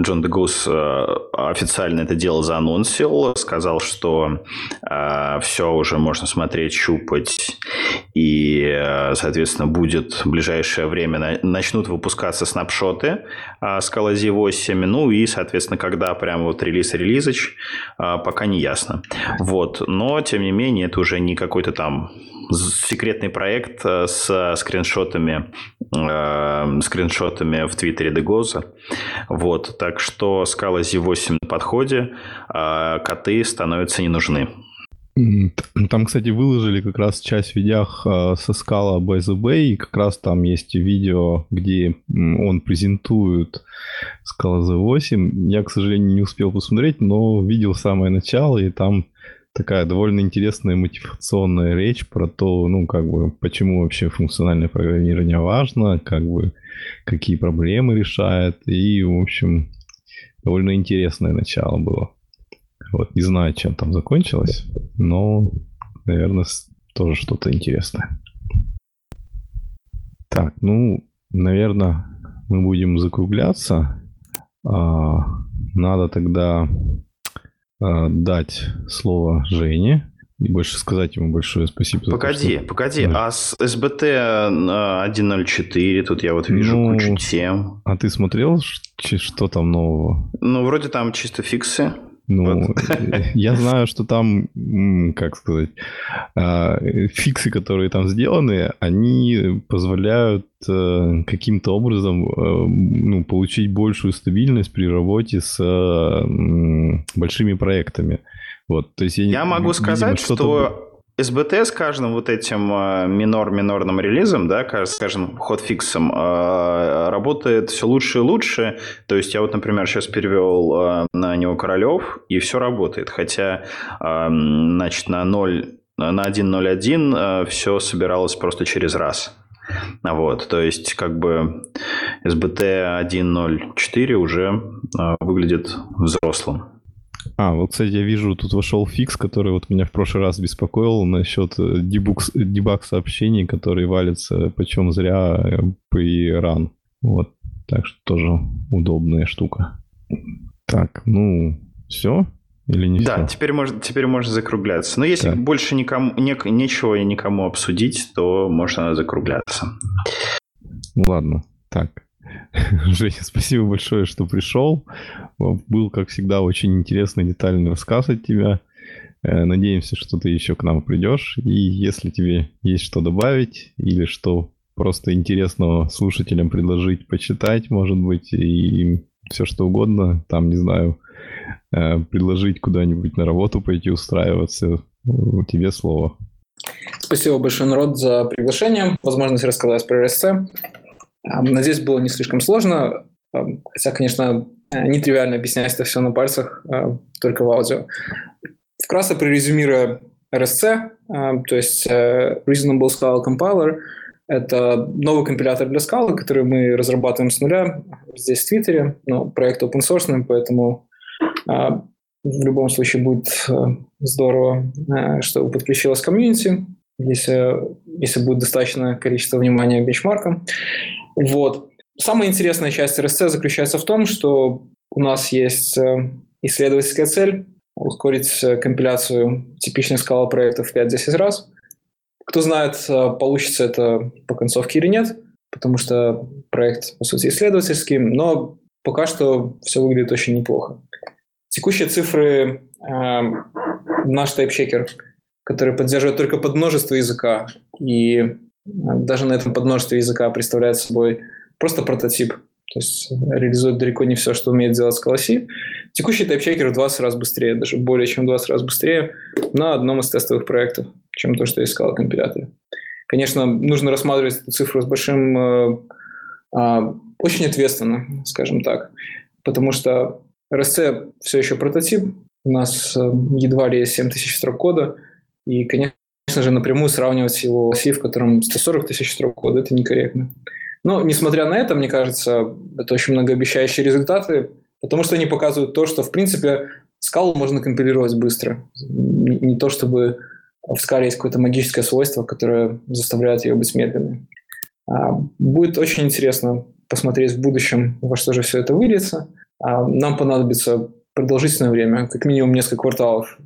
Джон Дегус э, официально это дело заанонсил, сказал, что э, все уже можно смотреть, щупать, и, э, соответственно, будет в ближайшее время начнут выпускаться снапшоты э, Scala Z8, ну и, соответственно, когда прям вот релиз релизыч, э, пока не ясно. Вот, но, тем не менее, это уже не какой-то там секретный проект э, с скриншотами, э, скриншотами в твиттере Дегоза. Вот, так что скала Z8 на подходе, а коты становятся не нужны. Там, кстати, выложили как раз часть видях э, со скала by the Bay, и как раз там есть видео, где он презентует скала Z8. Я, к сожалению, не успел посмотреть, но видел самое начало, и там такая довольно интересная мотивационная речь про то, ну, как бы, почему вообще функциональное программирование важно, как бы, какие проблемы решает, и, в общем, довольно интересное начало было. Вот, не знаю, чем там закончилось, но, наверное, тоже что-то интересное. Так, ну, наверное, мы будем закругляться. А, надо тогда дать слово Жене и больше сказать ему большое спасибо. Погоди, то, что... погоди, да. а с СБТ 1.04 тут я вот вижу ну, кучу тем. А ты смотрел, что там нового? Ну, вроде там чисто фиксы. Ну, вот. я знаю, что там, как сказать, а, фиксы, которые там сделаны, они позволяют э, каким-то образом э, ну, получить большую стабильность при работе с большими проектами. Вот, то есть я, я могу видимо, сказать, что СБТ с каждым вот этим э, минор-минорным релизом, да, скажем, хотфиксом, э, работает все лучше и лучше. То есть я вот, например, сейчас перевел э, на него Королев, и все работает. Хотя, значит, на 0, на 1.0.1 все собиралось просто через раз. Вот, то есть, как бы SBT 1.0.4 уже выглядит взрослым. А, вот, кстати, я вижу, тут вошел фикс, который вот меня в прошлый раз беспокоил насчет э, дебуг, дебаг сообщений, которые валятся почем зря э, при run. Вот, так что тоже удобная штука. Так, ну, все? Или не да, все? теперь можно, теперь можно закругляться. Но если так. больше никому, не, нечего и никому обсудить, то можно закругляться. Ладно, так. Женя, спасибо большое, что пришел. Был, как всегда, очень интересный, детальный рассказ от тебя. Э, надеемся, что ты еще к нам придешь. И если тебе есть что добавить или что просто интересного слушателям предложить, почитать, может быть, и все что угодно, там, не знаю, э, предложить куда-нибудь на работу пойти устраиваться, тебе слово. Спасибо большое, народ, за приглашение, возможность рассказать про РСЦ. Надеюсь, было не слишком сложно. Хотя, конечно, нетривиально объяснять это все на пальцах, только в аудио. Вкратце прорезюмируя RSC, то есть Reasonable Scala Compiler, это новый компилятор для скалы, который мы разрабатываем с нуля здесь в Твиттере. Но проект open source, поэтому в любом случае будет а, здорово, а, что подключилась комьюнити, если, если будет достаточное количество внимания бенчмаркам. Вот. Самая интересная часть RSC заключается в том, что у нас есть исследовательская цель ускорить компиляцию типичных скала проектов в 5-10 раз – кто знает, э, получится это по концовке или нет, потому что проект, по сути, исследовательский, но пока что все выглядит очень неплохо. Текущие цифры э, наш тайпчекер, который поддерживает только подмножество языка, и э, даже на этом подмножестве языка представляет собой просто прототип, то есть реализует далеко не все, что умеет делать Scala Текущий тайпчекер в 20 раз быстрее, даже более чем в 20 раз быстрее на одном из тестовых проектов чем то, что искал в компиляторе. Конечно, нужно рассматривать эту цифру с большим... Э, э, очень ответственно, скажем так, потому что RSC все еще прототип, у нас э, едва ли есть 7 тысяч строк кода, и, конечно же, напрямую сравнивать его с C, в котором 140 тысяч строк кода, это некорректно. Но, несмотря на это, мне кажется, это очень многообещающие результаты, потому что они показывают то, что, в принципе, скалу можно компилировать быстро. Не то, чтобы в скале есть какое-то магическое свойство, которое заставляет ее быть медленной. А, будет очень интересно посмотреть в будущем, во что же все это выльется. А, нам понадобится продолжительное время, как минимум несколько кварталов,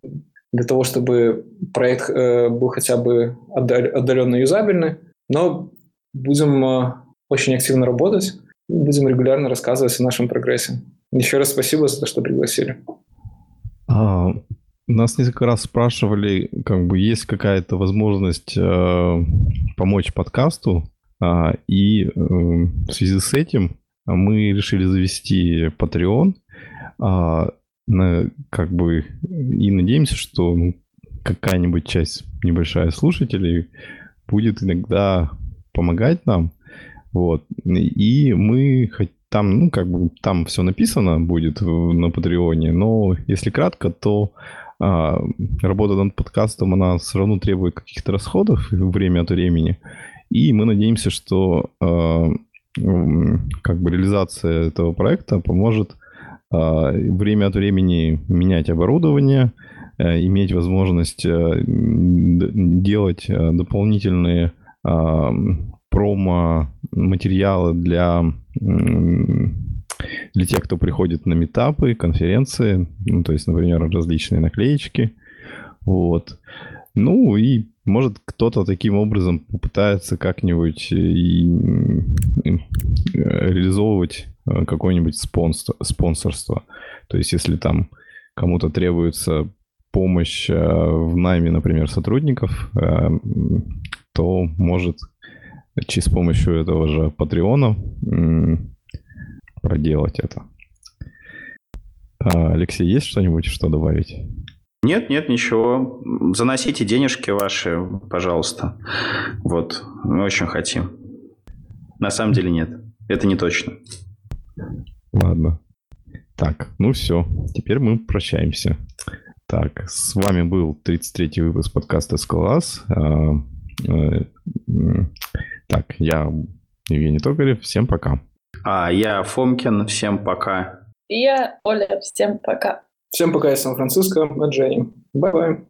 для того, чтобы проект э, был хотя бы отдаленно юзабельный, но будем э, очень активно работать будем регулярно рассказывать о нашем прогрессе. Еще раз спасибо за то, что пригласили. А, нас несколько раз спрашивали, как бы есть какая-то возможность э, помочь подкасту, э, и э, в связи с этим мы решили завести Patreon, э, как бы и надеемся, что ну, какая-нибудь часть небольшая слушателей будет иногда помогать нам, вот. И мы там, ну, как бы там все написано будет на Патреоне, но если кратко, то а, работа над подкастом, она все равно требует каких-то расходов время от времени. И мы надеемся, что а, как бы реализация этого проекта поможет время от времени менять оборудование, а, иметь возможность а, делать а, дополнительные а, промо-материалы для для тех, кто приходит на метапы, конференции, ну, то есть, например, различные наклеечки. Вот. Ну и может кто-то таким образом попытается как-нибудь реализовывать э, какое-нибудь спонсор, спонсорство. То есть если там кому-то требуется помощь э, в найме, например, сотрудников, э, то может с помощью этого же Патреона проделать это. А, Алексей, есть что-нибудь, что добавить? Нет, нет, ничего. Заносите денежки ваши, пожалуйста. Вот, мы очень хотим. На самом деле нет. Это не точно. Ладно. Так, ну все. Теперь мы прощаемся. Так, с вами был 33-й выпуск подкаста «Скалас». А, э, так, я Евгений Токарев. Всем пока. А я Фомкин. Всем пока. И я Оля. Всем пока. Всем пока из Сан-Франциско. От. Bye-bye.